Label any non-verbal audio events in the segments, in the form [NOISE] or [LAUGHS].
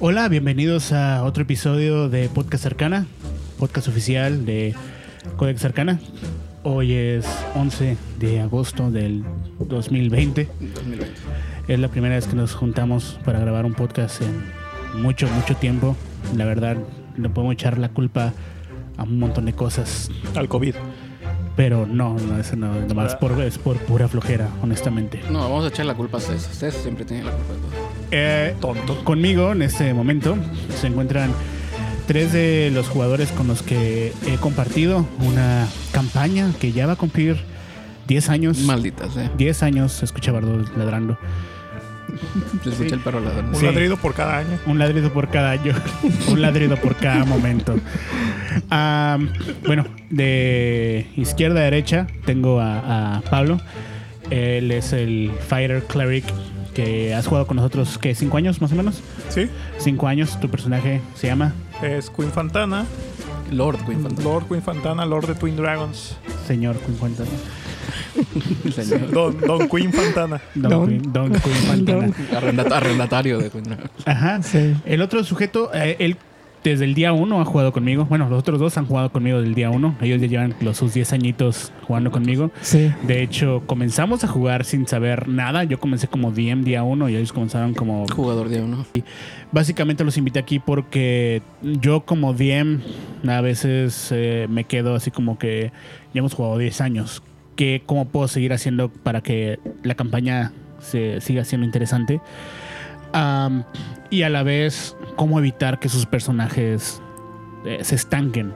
Hola, bienvenidos a otro episodio de Podcast Cercana, podcast oficial de Codex Cercana. Hoy es 11 de agosto del 2020. 2020. Es la primera vez que nos juntamos para grabar un podcast en mucho, mucho tiempo. La verdad, le podemos echar la culpa a un montón de cosas, Al COVID. pero no, no, eso no, nomás por, es por pura flojera, honestamente. No, vamos a echar la culpa a César. César siempre tiene la culpa de todo. Eh, Tonto. Conmigo en este momento se encuentran tres de los jugadores con los que he compartido una campaña que ya va a cumplir 10 años. Malditas, eh. 10 años, se escucha Bardo ladrando. Se escucha Sí. el perro ladrando. Un Sí. ladrido por cada año. Un ladrido por cada año, un ladrido por cada momento. Bueno, de izquierda a derecha tengo a, a Pablo. Él es el Fighter Cleric que has jugado con nosotros, ¿qué? ¿Cinco años más o menos? Sí. Cinco años, tu personaje se llama Es Queen Fantana. Lord Queen Fantasma. Lord Queen Fantana, Lord de Twin Dragons. Señor Queen Fantana. [LAUGHS] Señor. Don, Don Queen Fantana. Don, Don. Queen, Don Queen [LAUGHS] Fantana. Arrendata- arrendatario de Queen Dragon. Ajá. Sí. El otro sujeto, eh, él desde el día uno ha jugado conmigo. Bueno, los otros dos han jugado conmigo desde el día uno. Ellos ya llevan los sus 10 añitos jugando conmigo. Sí. De hecho, comenzamos a jugar sin saber nada. Yo comencé como DM día uno y ellos comenzaron como... Jugador de uno. Básicamente los invité aquí porque yo como DM a veces eh, me quedo así como que ya hemos jugado 10 años. ¿Qué, ¿Cómo puedo seguir haciendo para que la campaña se siga siendo interesante? Y a la vez, cómo evitar que sus personajes eh, se estanquen.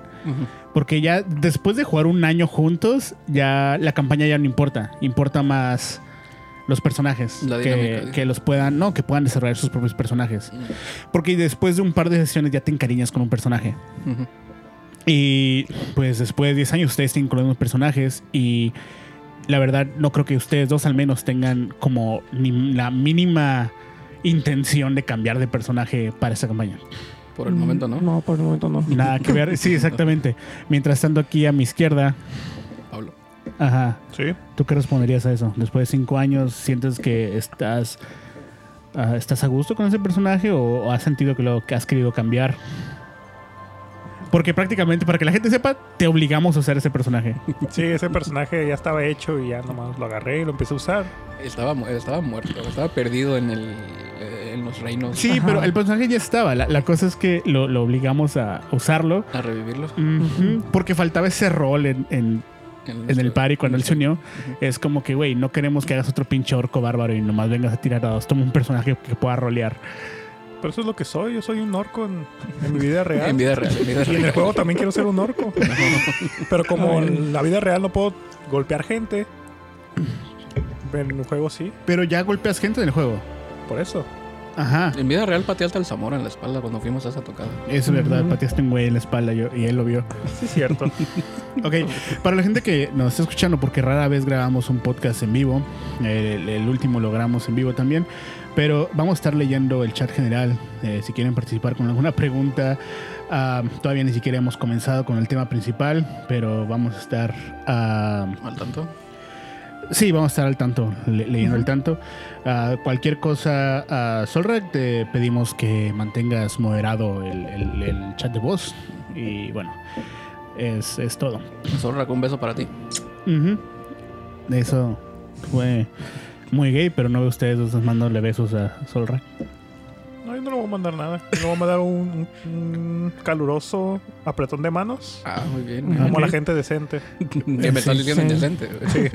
Porque ya después de jugar un año juntos, ya la campaña ya no importa. Importa más los personajes. La que, que los puedan, no, que puedan desarrollar sus propios personajes. Porque después de un par de sesiones ya te encariñas con un personaje. Y pues después de 10 años ustedes tienen con los mismos personajes y la verdad no creo que ustedes dos al menos tengan como ni la mínima intención de cambiar de personaje para esta campaña. Por el momento, ¿no? No, por el momento no. Nada que ver. Sí, exactamente. Mientras estando aquí a mi izquierda, Pablo. ajá, Sí. ¿tú qué responderías a eso? Después de cinco años, ¿sientes que estás, ah, estás a gusto con ese personaje o, o has sentido que lo que has querido cambiar? Porque prácticamente, para que la gente sepa, te obligamos a usar ese personaje. [LAUGHS] Sí, ese personaje ya estaba hecho y ya nomás lo agarré y lo empecé a usar. Estaba, estaba muerto. Estaba perdido en, el, eh, en los reinos. Sí, Ajá. pero el personaje ya estaba. La, la cosa es que lo, lo obligamos a usarlo. A revivirlo. Ujú, Porque faltaba ese rol en, en- en el party cuando él se unió. Es como que, güey, no queremos que hagas otro pinche orco bárbaro y nomás vengas a tirar dados. Toma un personaje que pueda rolear. Pero eso es lo que soy. Yo soy un orco en, en mi vida real. En vida real. En vida Y en el juego también quiero ser un orco. [LAUGHS] Pero como en la vida real no puedo golpear gente, en el juego sí. Pero ya golpeas gente en el juego. Por eso. Ajá. En vida real pateaste al Zamora en la espalda cuando fuimos a esa tocada. Es verdad, Ujú. pateaste un güey en la espalda yo, y él lo vio. Sí, es cierto. [LAUGHS] Ok, para la gente que nos está escuchando, porque rara vez grabamos un podcast en vivo, el, el último lo grabamos en vivo también, pero vamos a estar leyendo el chat general. eh, si quieren participar con alguna pregunta, ah, todavía ni siquiera hemos comenzado con el tema principal, pero vamos a estar. ah, ¿Al tanto? sí, vamos a estar al tanto, le- leyendo al tanto. Ah, cualquier cosa, uh, Solrak, te pedimos que mantengas moderado el, el- el chat de voz. Y bueno, es, es todo. Zorra, un beso para ti. Ujú. Eso fue muy gay, pero no veo ustedes dos mandándole besos a Solra. No, yo no le voy a mandar nada. Le voy a mandar un, un caluroso apretón de manos. Ah, muy bien. Como la gente decente. [LAUGHS] Que me estás diciendo Sí. indecente. güey.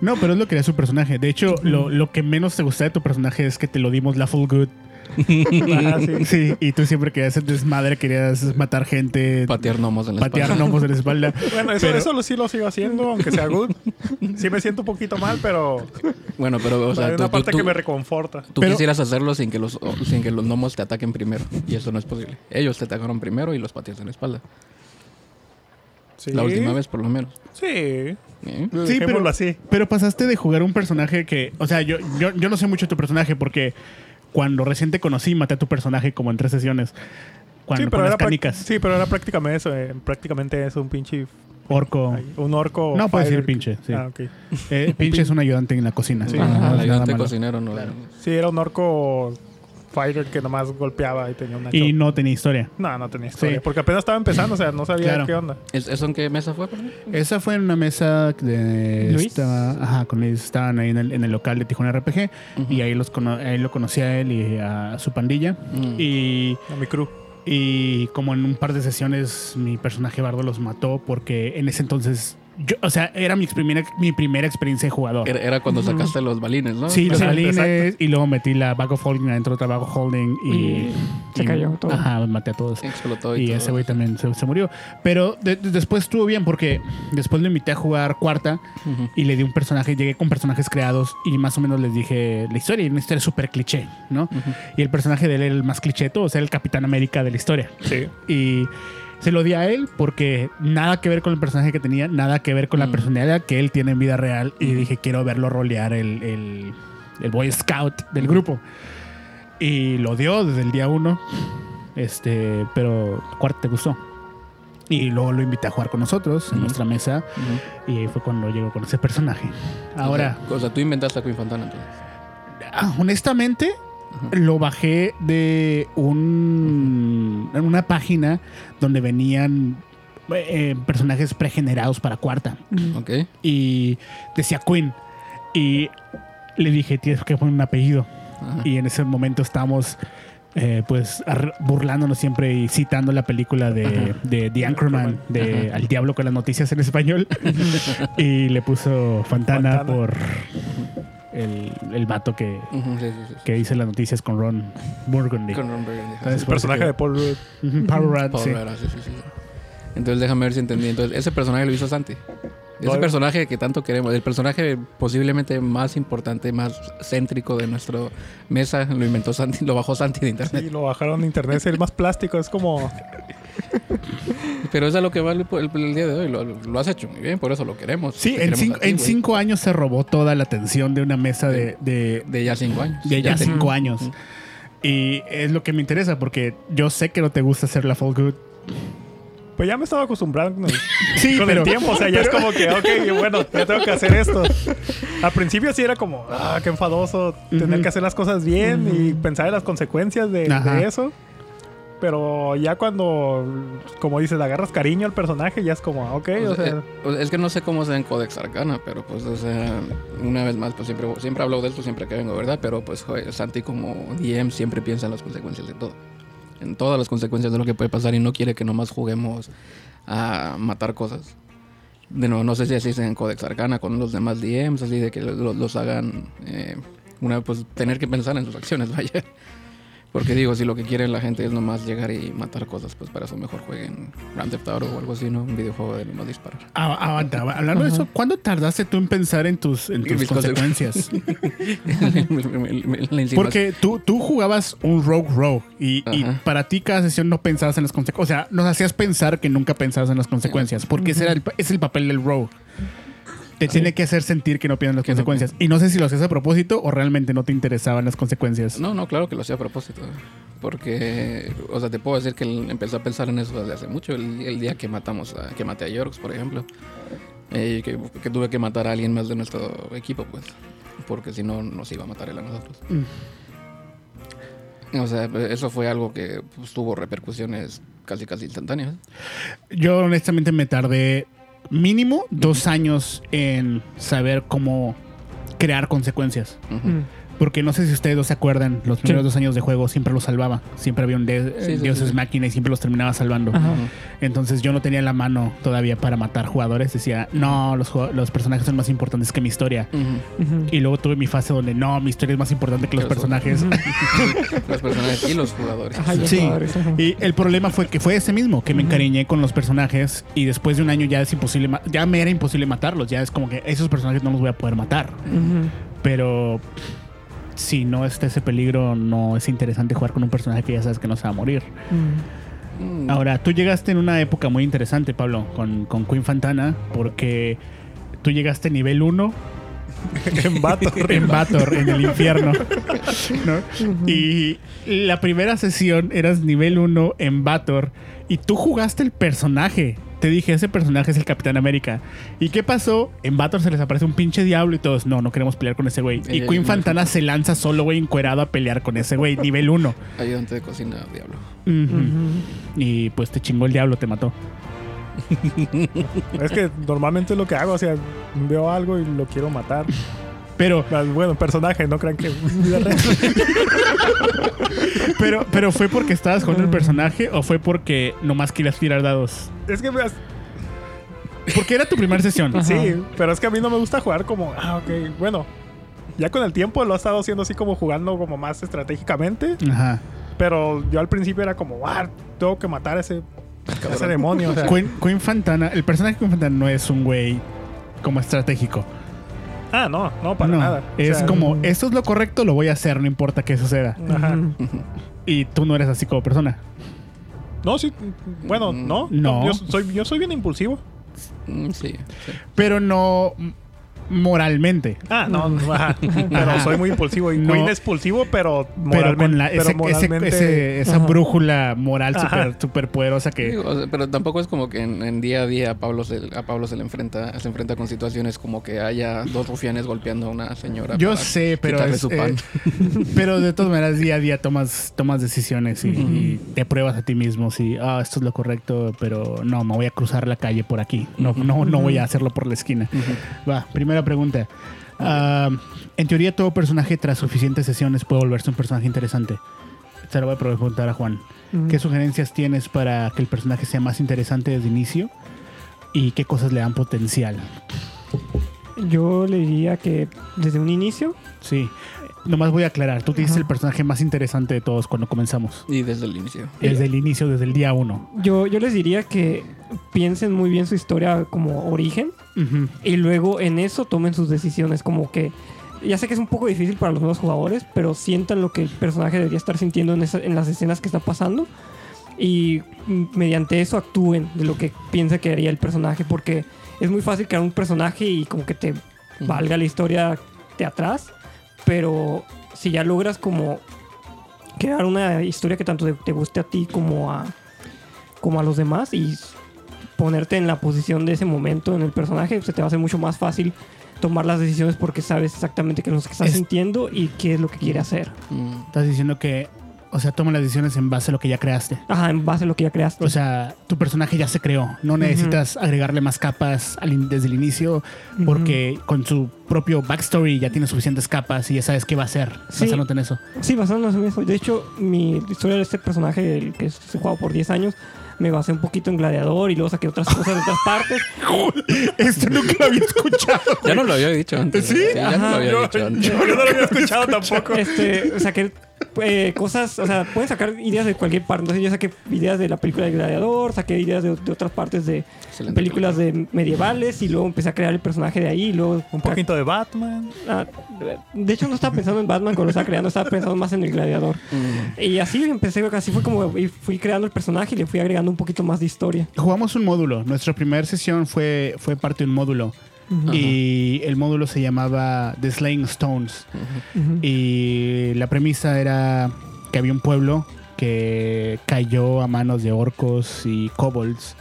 No, pero es lo que era su personaje. De hecho, lo, lo que menos te gusta de tu personaje es que te lo dimos la full good. Ah, [LAUGHS] sí. Sí, y tú siempre querías hacer desmadre, querías matar gente, Patear gnomos en la patear espalda. gnomos en la espalda. [LAUGHS] Bueno, eso, Pero- eso lo, sí lo sigo haciendo, aunque sea good. Sí me siento un poquito mal, pero Bueno, pero, o sea, hay una tú- parte tú- que me reconforta. tú Pero- quisieras hacerlo sin que, los, sin que los gnomos te ataquen primero. Y eso no es posible. Ellos te atacaron primero y los pateaste en la espalda. Sí. La última vez, por lo menos. Sí. ¿Eh? Sí, pero, así. pero pasaste de jugar un personaje que, o sea, yo, yo, yo no sé mucho de tu personaje porque cuando recién te conocí maté a tu personaje como en tres sesiones. Cuando Sí con pero, las era prac- canicas. sí, pero era prácticamente eso. eh, prácticamente eso, un pinche. Orco. Un orco. No puedes fighter. decir pinche, sí. Ah, ok. Eh, [LAUGHS] pinche es un ayudante en la cocina. Sí. El es nada ayudante cocinero no Sí, era un orco fighter que nomás golpeaba y tenía una Y no tenía historia. No, no tenía historia. Sí. Porque apenas estaba empezando, o sea, no sabía Claro. qué onda. ¿Es- ¿Eso en qué mesa fue? Esa fue en una mesa de... Luis. Estaba, ajá, con Luis. Estaban ahí en el, en el local de Tijuana RPG. Y ahí, los cono- ahí lo conocí a él y a su pandilla. Mm. Y, A mi crew. y como en un par de sesiones mi personaje Bardo los mató porque en ese entonces... Yo, o sea, era mi primera, mi primera experiencia de jugador. Era, era cuando sacaste los balines, ¿no? Sí, los Sí, balines exacto. y luego metí la bag of holding adentro de otra bag of holding y, Y se y- cayó todo. Ajá, maté a todos. Explotó y, Y todo. ese güey también se, se murió. Pero de- de- después estuvo bien porque después lo invité a jugar cuarta y le di un personaje, llegué con personajes creados y más o menos les dije la historia. Y una historia súper cliché, ¿no? Y el personaje de él era el más cliché de todos, era el Capitán América de la historia. Sí. Y se lo di a él porque nada que ver con el personaje que tenía, nada que ver con la Mm. personalidad que él tiene en vida real. Y dije, quiero verlo rolear el, el, el Boy Scout del grupo. Y lo dio desde el día uno. Este, pero cuarto te gustó. Y luego lo invité a jugar con nosotros en Ujú. nuestra mesa. Ujú. Y ahí fue cuando llegó con ese personaje. Ahora, O sea, tú inventaste a Queen Fantana entonces. Ah, honestamente, Lo bajé de un, en una página donde venían eh, personajes pregenerados para cuarta. Ok. Y decía Queen. Y le dije, tienes que poner un apellido. Ajá. Y en ese momento estábamos eh, pues burlándonos siempre y citando la película de, de The Anchorman, de Ajá. Al Diablo con las noticias en español. [LAUGHS] y le puso Fantana, Fantana. por el, el vato que, Ujú, sí, sí, sí. que dice las noticias con Ron Burgundy. Con Ron Burgundy. Entonces, El personaje que- de Paul Rudd. Paul sí. Rara, sí, sí, sí. Entonces déjame ver si entendí. Entonces, ese personaje lo hizo Santi. Ese personaje que tanto queremos, el personaje posiblemente más importante, más céntrico de nuestra mesa, lo inventó Santi, lo bajó Santi de internet. Sí, lo bajaron de internet. Es el más plástico. Es como... [LAUGHS] Pero es lo que vale el, el- el día de hoy. Lo, lo has hecho muy bien, por eso lo queremos. Sí, en, queremos cinco, a ti, en güey. cinco años se robó toda la atención de una mesa de, de, De ya cinco años. de ya cinco años. Y es lo que me interesa porque yo sé que no te gusta hacer la Fall Good. Pues ya me estaba acostumbrando con el, [LAUGHS] Sí, con pero, el tiempo. O sea, ya es como que, ok, bueno, ya tengo que hacer esto. Al principio sí era como, ah, qué enfadoso tener que hacer las cosas bien y pensar en las consecuencias de, eso. Pero ya cuando, como dices, le agarras cariño al personaje, ya es como, ok, O o sea, sea, eh, pues, es que no sé cómo sea en Codex Arcana, pero pues, o sea, una vez más, pues siempre, siempre hablo de esto siempre que vengo, ¿verdad? Pero pues, joder, Santi como DM siempre piensa en las consecuencias de todo. En todas las consecuencias de lo que puede pasar y no quiere que nomás juguemos a matar cosas. De nuevo, no sé si así es en Codex Arcana con los demás DMs, así de que los, los hagan, eh, una pues tener que pensar en sus acciones, [LAUGHS] vaya. Porque digo, si lo que quiere la gente es nomás llegar y matar cosas, pues para eso mejor jueguen Grand Theft Auto o algo así, ¿no? Un videojuego de no disparar. Ah, aguanta, hablando de eso, ¿cuándo tardaste tú en pensar en tus, en tus Mis consecuencias? [LAUGHS] Porque tú, tú jugabas un Rogue Rogue y, para ti cada sesión no pensabas en las consecuencias. O sea, nos hacías pensar que nunca pensabas en las consecuencias porque ese era el, es el papel del Rogue. Te tiene que hacer sentir que no piensas en las Que no consecuencias. y no sé si lo hacías a propósito o realmente no te interesaban las consecuencias. No, no, claro que lo hacía a propósito. Porque, o sea, te puedo decir que él empezó a pensar en eso desde hace mucho. El, el día que matamos, a, que maté a Yorks, por ejemplo. Eh, que, que tuve que matar a alguien más de nuestro equipo, pues. Porque si no, nos iba a matar él a nosotros. O sea, eso fue algo que pues, tuvo repercusiones casi, casi instantáneas. Yo honestamente me tardé mínimo dos años en saber cómo crear consecuencias. Porque no sé si ustedes dos se acuerdan, los primeros dos años de juego siempre los salvaba. Siempre había un de- Sí, sí, dioses sí. máquina y siempre los terminaba salvando. Ajá. Entonces yo no tenía la mano todavía para matar jugadores. Decía, no, los, los personajes son más importantes que mi historia. Y luego tuve mi fase donde no, mi historia es más importante que los personajes. [LAUGHS] [LAUGHS] Los personajes y los jugadores. Ajá, y Sí. jugadores. Y el problema fue que fue ese mismo, que me encariñé con los personajes y después de un año ya es imposible, ya me era imposible matarlos, ya es como que esos personajes no los voy a poder matar. Pero si no está ese peligro, no es interesante jugar con un personaje que ya sabes que no se va a morir. Mm. Ahora, tú llegaste en una época muy interesante, Pablo, con, con Queen Fantana, porque tú llegaste nivel 1 [LAUGHS] en vato. [LAUGHS] en Bator, en el infierno. ¿no? Y la primera sesión eras nivel 1 en Bator y tú jugaste el personaje. Te dije, ese personaje es el Capitán América. ¿Y qué pasó? En Bator se les aparece un pinche diablo y todos, no, no queremos pelear con ese güey. Y Eh, Queen eh, Fantana se lanza solo, güey, encuerado a pelear con ese güey, nivel 1. Ayudante de cocina, diablo. Y pues te chingó el diablo, te mató. Es que normalmente es lo que hago, o sea, veo algo y lo quiero matar. [LAUGHS] Pero, Ah, Bueno, personaje, no crean que [LAUGHS] pero, pero ¿fue porque estabas jugando el personaje o fue porque nomás querías tirar dados? Es que me- Porque era tu primera sesión. [LAUGHS] sí, pero es que a mí no me gusta jugar como, ah, ok, bueno. Ya con el tiempo lo he estado haciendo así como jugando como más estratégicamente. Ajá. Pero yo al principio era como, ah, tengo que matar a ese, a ese demonio. O sea, Queen, Queen Fantana, el personaje de Queen Fantana no es un güey como estratégico. Ah, no, no, para no, nada. O es sea, como, esto es lo correcto, lo voy a hacer, no importa qué suceda. Ajá. Y tú no eres así como persona. No, sí, bueno, no. No. Yo soy, yo soy bien impulsivo. Mm, sí, sí. Pero no moralmente. Ah, no, no, [LAUGHS] ajá. pero soy muy impulsivo. Y No. Queen es impulsivo, pero Pero moralmente. con la, pero ese- ese- moralmente- ese- esa Ajá. brújula moral súper super poderosa que... Sí, o sea, pero tampoco es como que en, en día a día a Pablo se, a Pablo se le enfrenta se enfrenta con situaciones como que haya dos rufianes golpeando a una señora. Yo para sé, pero quitarle es, su pan. eh, [LAUGHS] pero de todas maneras día a día tomas tomas decisiones y, y te pruebas a ti mismo si ah esto es lo correcto, pero no me voy a cruzar la calle por aquí, no no no voy a hacerlo por la esquina. Va, primera pregunta. Ah, en teoría todo personaje tras suficientes sesiones puede volverse un personaje interesante. Se lo voy a preguntar a Juan. ¿Qué sugerencias tienes para que el personaje sea más interesante desde el inicio? ¿Y qué cosas le dan potencial? Yo le diría que desde un inicio, Sí. Nomás voy a aclarar. Tú te dices el personaje más interesante de todos cuando comenzamos. Y desde el inicio. Desde el inicio, desde el día uno. yo, yo les diría que piensen muy bien su historia como origen Y luego en eso tomen sus decisiones como que ya sé que es un poco difícil para los nuevos jugadores pero sientan lo que el personaje debería estar sintiendo en, esa- en las escenas que está pasando y mediante eso actúen de lo que piensa que haría el personaje porque es muy fácil crear un personaje y como que te valga la historia de atrás pero si ya logras como crear una historia que tanto te, te guste a ti como a como a los demás y ponerte en la posición de ese momento en el personaje, se te va a hacer mucho más fácil tomar las decisiones porque sabes exactamente qué es lo que estás Es- sintiendo y qué es lo que quiere hacer. Mm, Estás diciendo que, o sea, toma las decisiones en base a lo que ya creaste. Ajá, en base a lo que ya creaste. O sea, tu personaje ya se creó. No necesitas agregarle más capas al in- desde el inicio porque con su propio backstory ya tiene suficientes capas y ya sabes qué va a hacer. Sí. Basándote en eso. Sí, basándonos en eso. De hecho, mi historia de este personaje, el que se jugado por 10 años, me basé un poquito en Gladiador y luego saqué otras cosas de otras partes. [LAUGHS] Esto nunca lo había escuchado. Ya no lo había dicho antes. ¿Sí? ya no lo había Yo, dicho yo antes. no lo había escuchado tampoco. este, saqué eh, cosas, o sea, pueden sacar ideas de cualquier parte. Entonces yo saqué ideas de la película de Gladiador, saqué ideas de, de otras partes de Excelente películas de medievales y luego empecé a crear el personaje de ahí y luego... Un poquito de Batman. Ah, de hecho no estaba pensando en Batman cuando lo estaba creando, estaba pensando más en el Gladiador. Mm, Y así empecé, así fue como y fui creando el personaje y le fui agregando un poquito más de historia. Jugamos un módulo. Nuestra primera sesión fue, fue parte de un módulo. Y el módulo se llamaba The Slaying Stones. Y la premisa era que había un pueblo que cayó a manos de orcos y kobolds.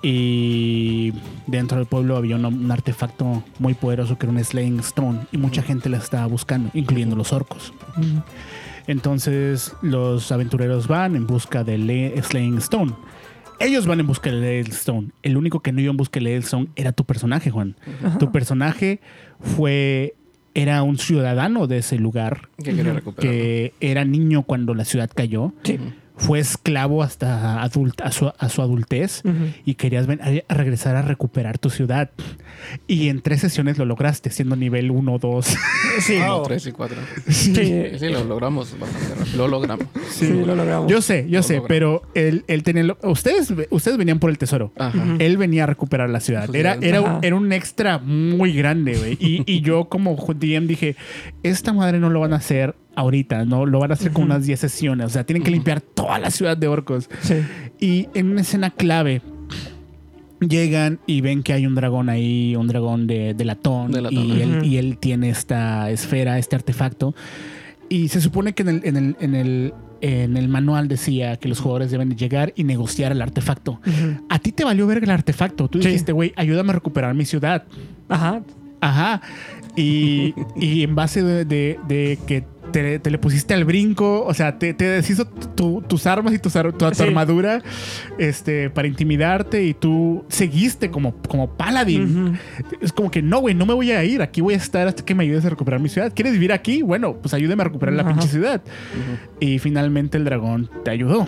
Y dentro del pueblo había un, un artefacto muy poderoso que era un Slaying Stone. Y mucha gente la estaba buscando, incluyendo los orcos. Entonces los aventureros van en busca del Slaying Stone. Ellos van en busca del Ley Stone. El único que no iba en busca del Ley Stone era tu personaje, Juan. Tu personaje fue era un ciudadano de ese lugar Que quería recuperar. que era niño cuando la ciudad cayó. Sí. Fue esclavo hasta adult- a, su, a su adultez Ujú. y querías ven- a, a regresar a recuperar tu ciudad. Y en tres sesiones lo lograste, siendo nivel 1 2. [LAUGHS] Sí, Wow. Tres y cuatro. sí, Sí, sí, lo logramos bastante. Lo logramos. sí, lo logramos. Yo sé, yo Lo sé, logra. pero él, él tenía... lo- Ustedes, ustedes venían por el tesoro. Ajá. Él venía a recuperar la ciudad. Era, era, Ajá. era un extra muy grande, güey. Y, y yo como DM dije, esta madre no lo van a hacer ahorita, ¿no? Lo van a hacer con unas 10 sesiones. O sea, tienen que limpiar toda la ciudad de orcos. Sí. Y en una escena clave llegan y ven que hay un dragón ahí, un dragón de, de latón. De latón. Y, él, Ujú. y él tiene esta esfera, este artefacto. Y se supone que en el, en el, en el, en el manual decía que los jugadores deben llegar y negociar el artefacto. A ti te valió ver el artefacto. Tú Sí. dijiste, güey, ayúdame a recuperar mi ciudad. Ajá. Ajá. Y, y en base de, de- de que te, te le pusiste al brinco, o sea, te, te deshizo tu- tus armas y tu, tu Sí. armadura este, para intimidarte y tú seguiste como, como paladín. Es como que no, güey, no me voy a ir. Aquí voy a estar hasta que me ayudes a recuperar mi ciudad. ¿Quieres vivir aquí? Bueno, pues ayúdame a recuperar la pinche ciudad. Y finalmente el dragón te ayudó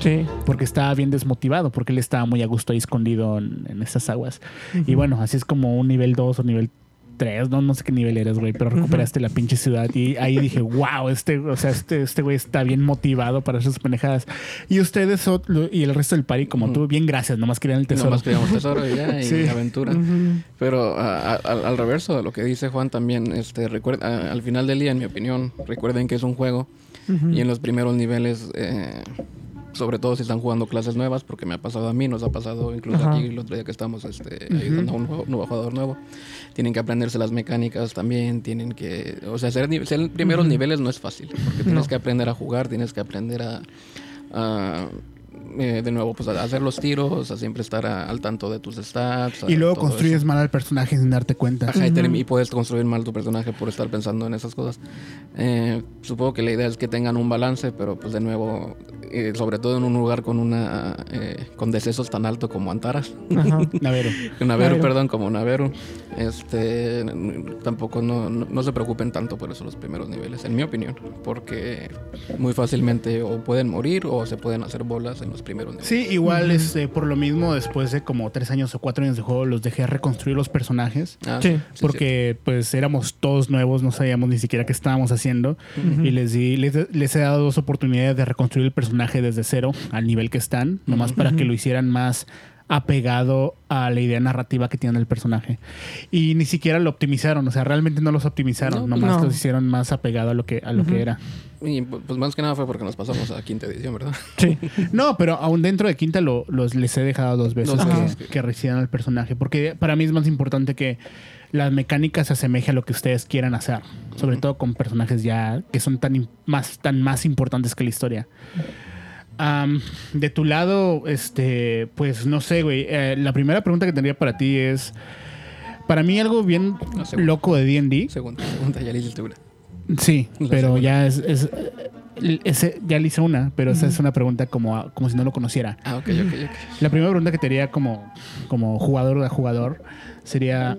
Sí. porque estaba bien desmotivado, porque él estaba muy a gusto ahí escondido en, en esas aguas. Y bueno, así es como un nivel 2 o nivel 3, no, no sé qué nivel eres, güey, pero recuperaste la pinche ciudad y ahí dije, wow, este, o sea, este, este güey está bien motivado para esas pendejadas. Y ustedes y el resto del party, como tú, bien gracias, nomás querían el tesoro. Nomás queríamos tesoro y ya, [LAUGHS] y Sí. aventura. Pero a- a- al, al reverso de lo que dice Juan también, este, recuerda, a- al final del día, en mi opinión, recuerden que es un juego y en los primeros niveles, eh, sobre todo si están jugando clases nuevas, porque me ha pasado a mí, nos ha pasado incluso Ajá. aquí el otro día que estamos este, ayudando a un nuevo, nuevo jugador nuevo, tienen que aprenderse las mecánicas también, tienen que, o sea, ser, primeros niveles no es fácil, porque tienes No. que aprender a jugar, tienes que aprender a... a, eh, de nuevo, pues a hacer los tiros, a siempre estar a- al tanto de tus stats. y luego construyes eso. mal al personaje sin darte cuenta. Ajá, y, term- Ujú. y puedes construir mal tu personaje por estar pensando en esas cosas. Eh, supongo que la idea es que tengan un balance, pero pues de nuevo, eh, sobre todo en un lugar con una eh, con decesos tan alto como Antaras, Ajá. A [LAUGHS] ver, Naveru, Claro. perdón, como Naveru, este, tampoco no, no, no se preocupen tanto por eso los primeros niveles, en mi opinión, porque muy fácilmente o pueden morir o se pueden hacer bolas en los niveles. Sí, igual este, por lo mismo, después de como tres años o cuatro años de juego, los dejé reconstruir los personajes. Ah, Sí. porque pues éramos todos nuevos, no sabíamos ni siquiera qué estábamos haciendo. Y les di, les, les he dado dos oportunidades de reconstruir el personaje desde cero al nivel que están, nomás para que lo hicieran más apegado a la idea narrativa que tiene el personaje. Y ni siquiera lo optimizaron, o sea, realmente no los optimizaron, No, nomás no. los hicieron más apegado a lo que, a lo que era. Y pues más que nada fue porque nos pasamos a quinta edición, ¿verdad? Sí. [LAUGHS] No, pero aún dentro de Quinta lo, los, les he dejado dos veces Dos que, que reciban al personaje. Porque para mí es más importante que la mecánica se asemeje a lo que ustedes quieran hacer. Sobre todo con personajes ya que son tan, más, tan más importantes que la historia. De tu lado, este, pues no sé, güey. Eh, la primera pregunta que tendría para ti es. Para mí, algo bien loco de DD. Segunda, segunda, ya le hiciste una. Sí, La pero segunda. ya es. es- eh, ese- ya le hice una, pero esa es una pregunta como, como si no lo conociera. Ah, ok, ok, ok. La primera pregunta que te haría como, como jugador a jugador sería,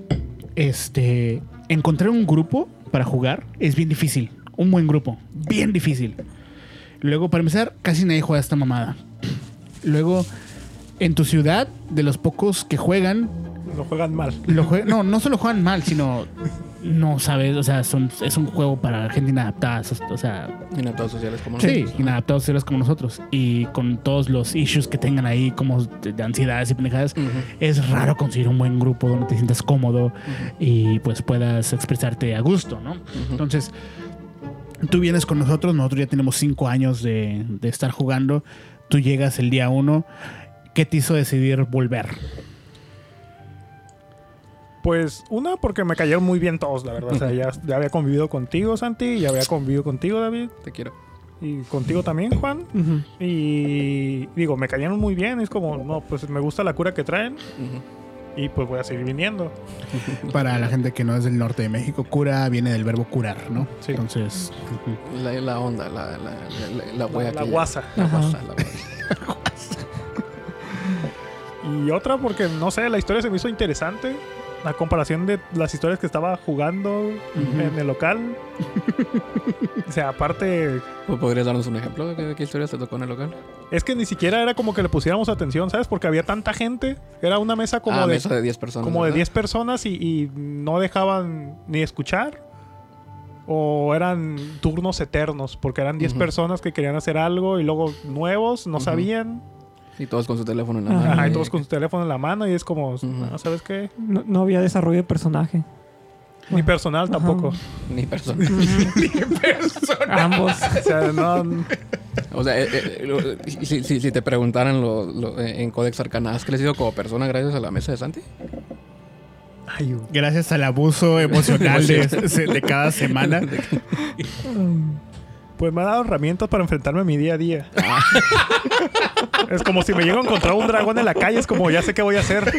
este, encontrar un grupo para jugar es bien difícil. Un buen grupo, bien difícil. Luego, para empezar, casi nadie juega esta mamada. Luego, en tu ciudad, de los pocos que juegan, Lo juegan mal. lo jue- no, no solo juegan mal, sino no sabes, o sea, son, es un juego para gente inadaptada, o sea, Inadaptados sociales como Sí, nosotros. inadaptados seres como nosotros. Y con todos los issues que tengan ahí, como de, de ansiedades y pendejadas, es raro conseguir un buen grupo donde te sientas cómodo y pues puedas expresarte a gusto, ¿no? Entonces, tú vienes con nosotros, nosotros ya tenemos cinco años de, de estar jugando, tú llegas el día uno, ¿qué te hizo decidir volver? Pues una, porque me cayeron muy bien todos, la verdad. O sea, [LAUGHS] ya, ya había convivido contigo, Santi, ya había convivido contigo, David, Te quiero. y contigo también, Juan. Y digo, me cayeron muy bien. Es como, no, pues me gusta la cura que traen Ujú. Y pues voy a seguir viniendo. Para la gente que no es del norte de México, cura viene del verbo curar, ¿no? Sí. Entonces. La, la onda, la, la, la, la, la guasa. La guasa, la [LAUGHS] guasa. Y otra porque, no sé, la historia se me hizo interesante. A comparación de las historias que estaba jugando en el local. o sea, aparte, ¿Podrías darnos un ejemplo de qué, de qué historias te tocó en el local? es que ni siquiera era como que le pusiéramos atención, ¿sabes? Porque había tanta gente. Era una mesa como ah, de mesa de 10 personas. como de ¿verdad? 10 personas y, y no dejaban ni escuchar. O eran turnos eternos, porque eran 10 Ujú. personas que querían hacer algo y luego nuevos, no sabían. Y todos con su teléfono en la Ajá, mano. Ajá, y todos con su teléfono en la mano y es como. "Ah, ¿sabes qué? No, no había desarrollo de personaje. Ni personal Ajá. tampoco. [LAUGHS] Ni persona. [LAUGHS] Ambos. O sea, no, O sea, eh, eh, lo- si, si, si te preguntaran lo, lo- eh, en Codex Arcana, ¿has crecido como persona gracias a la mesa de Santi? Ay, gracias al abuso emocional [LAUGHS] de, de cada semana. Pues me ha dado herramientas para enfrentarme a mi día a día. es como si me llego a encontrar un dragón en la calle, es como ya sé qué voy a hacer.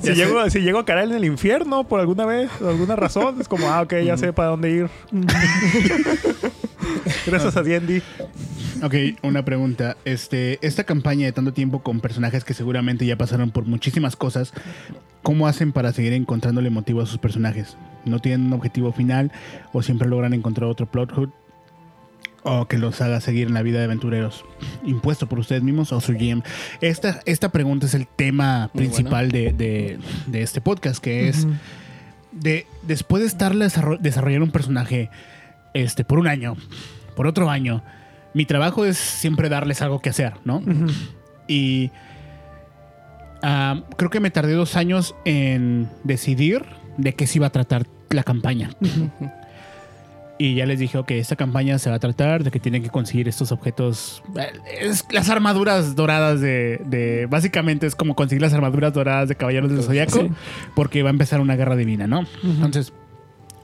Si Ya llego, si llego a caer en el infierno por alguna vez, por alguna razón, es como, ah, ok, ya sé para dónde ir. [LAUGHS] Gracias a D&D. Ok, una pregunta. Este, esta campaña de tanto tiempo con personajes que seguramente ya pasaron por muchísimas cosas, ¿cómo hacen para seguir encontrándole motivo a sus personajes? ¿No tienen un objetivo final o siempre logran encontrar otro plot hook? O que los haga seguir en la vida de aventureros, impuesto por ustedes mismos o su GM. Esta, esta pregunta es el tema principal de, de- de este podcast, que es de después de desarro- desarrollando un personaje este por un año, por otro año, mi trabajo es siempre darles algo que hacer, ¿no? Y ah, creo que me tardé dos años en decidir de qué se iba a tratar la campaña. Y ya les dije, ok, esta campaña se va a tratar de que tienen que conseguir estos objetos. Es las armaduras doradas de, de- Básicamente es como conseguir las armaduras doradas de Caballeros del Zodiaco. Sí. Porque va a empezar una guerra divina, ¿no? Entonces,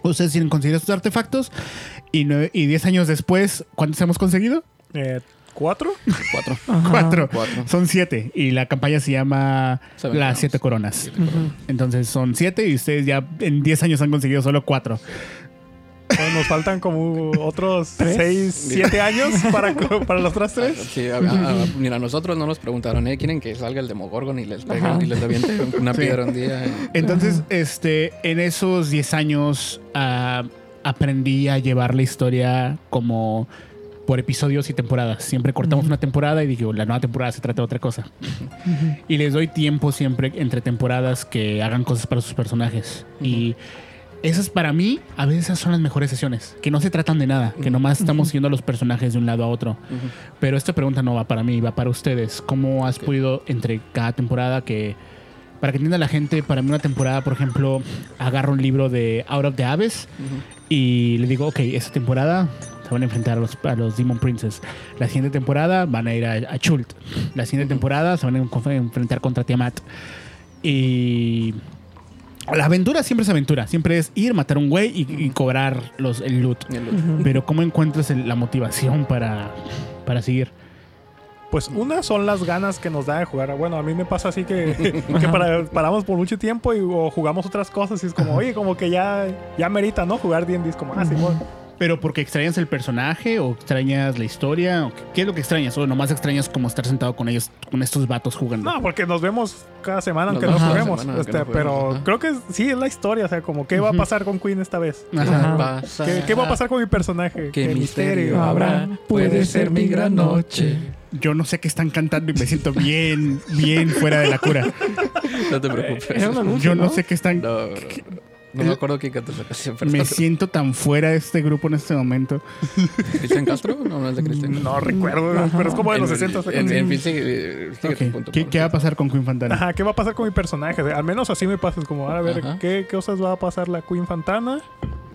ustedes tienen que conseguir estos artefactos. Y, nueve- y diez años después, ¿cuántos hemos conseguido? Eh, ¿Cuatro? Cuatro. [LAUGHS] Cuatro. Cuatro. Son siete. Y la campaña se llama Seven Las. Siete Coronas. Entonces son siete y ustedes ya en 10 años han conseguido solo cuatro. [LAUGHS] Nos faltan como otros ¿Tres? seis, siete años para, [LAUGHS] para los otros tres. Sí, a, a- a- mira, nosotros no nos preguntaron, ¿eh? ¿Quieren que salga el Demogorgon y les pegan y les aviente [LAUGHS] una Sí. piedra un día? Entonces, este, en esos 10 años ah, aprendí a llevar la historia como por episodios y temporadas. Siempre cortamos una temporada y digo, la nueva temporada se trata de otra cosa. Y les doy tiempo siempre entre temporadas que hagan cosas para sus personajes. Y esas para mí, a veces son las mejores sesiones, que no se tratan de nada, que nomás estamos siguiendo a los personajes de un lado a otro. Pero esta pregunta no va para mí, va para ustedes. ¿Cómo has podido entre cada temporada que... Para que entienda la gente, para mí una temporada, por ejemplo, agarro un libro de Out of the Abyss y le digo, ok, esta temporada se van a enfrentar a los, a los Demon Princes. La siguiente temporada van a ir a, a Chult. La siguiente temporada se van a enfrentar contra Tiamat. Y la aventura siempre es aventura. Siempre es ir, matar a un güey y, y cobrar los, el loot. Pero ¿cómo encuentras el- la motivación para, para seguir? Pues una son las ganas que nos da de jugar. Bueno, a mí me pasa así que, [LAUGHS] que para- paramos por mucho tiempo y o jugamos otras cosas y es como, oye, como que ya, ya merita, ¿no? Jugar D&D es como, ah, sí, bueno. ¿Pero porque extrañas el personaje o extrañas la historia? ¿O qué- ¿Qué es lo que extrañas? ¿O nomás extrañas como estar sentado con ellos, con estos vatos jugando? No, porque nos vemos cada semana aunque Nos no vemos cada juguemos. semana, aunque Este, no juguemos, pero ajá. creo que sí es la historia, o sea, como qué va a pasar con Queen esta vez. Ajá. Pasa- ¿Qué, qué va a pasar con mi personaje? ¿Qué misterio habrá? Puede ser mi gran noche. Yo no sé qué están cantando y me siento bien, bien fuera de la cura. [LAUGHS] No te preocupes. Era un anuncio, Yo no ¿no? sé qué están... No, no, no. Me acuerdo quién canta esa canción. Me siento tan fuera de este grupo en este momento. [LAUGHS] ¿Cristian Castro? No, no es de Cristian. No recuerdo, Ajá. pero es como de los En- 60. En, en fin, punto. ¿Qué, va a pasar con Queen Fantana? Ajá, ¿qué va a pasar con mi personaje? Al menos así me pasa. Es como, a ver, Ajá. ¿qué, ¿qué cosas va a pasar la Queen Fantana?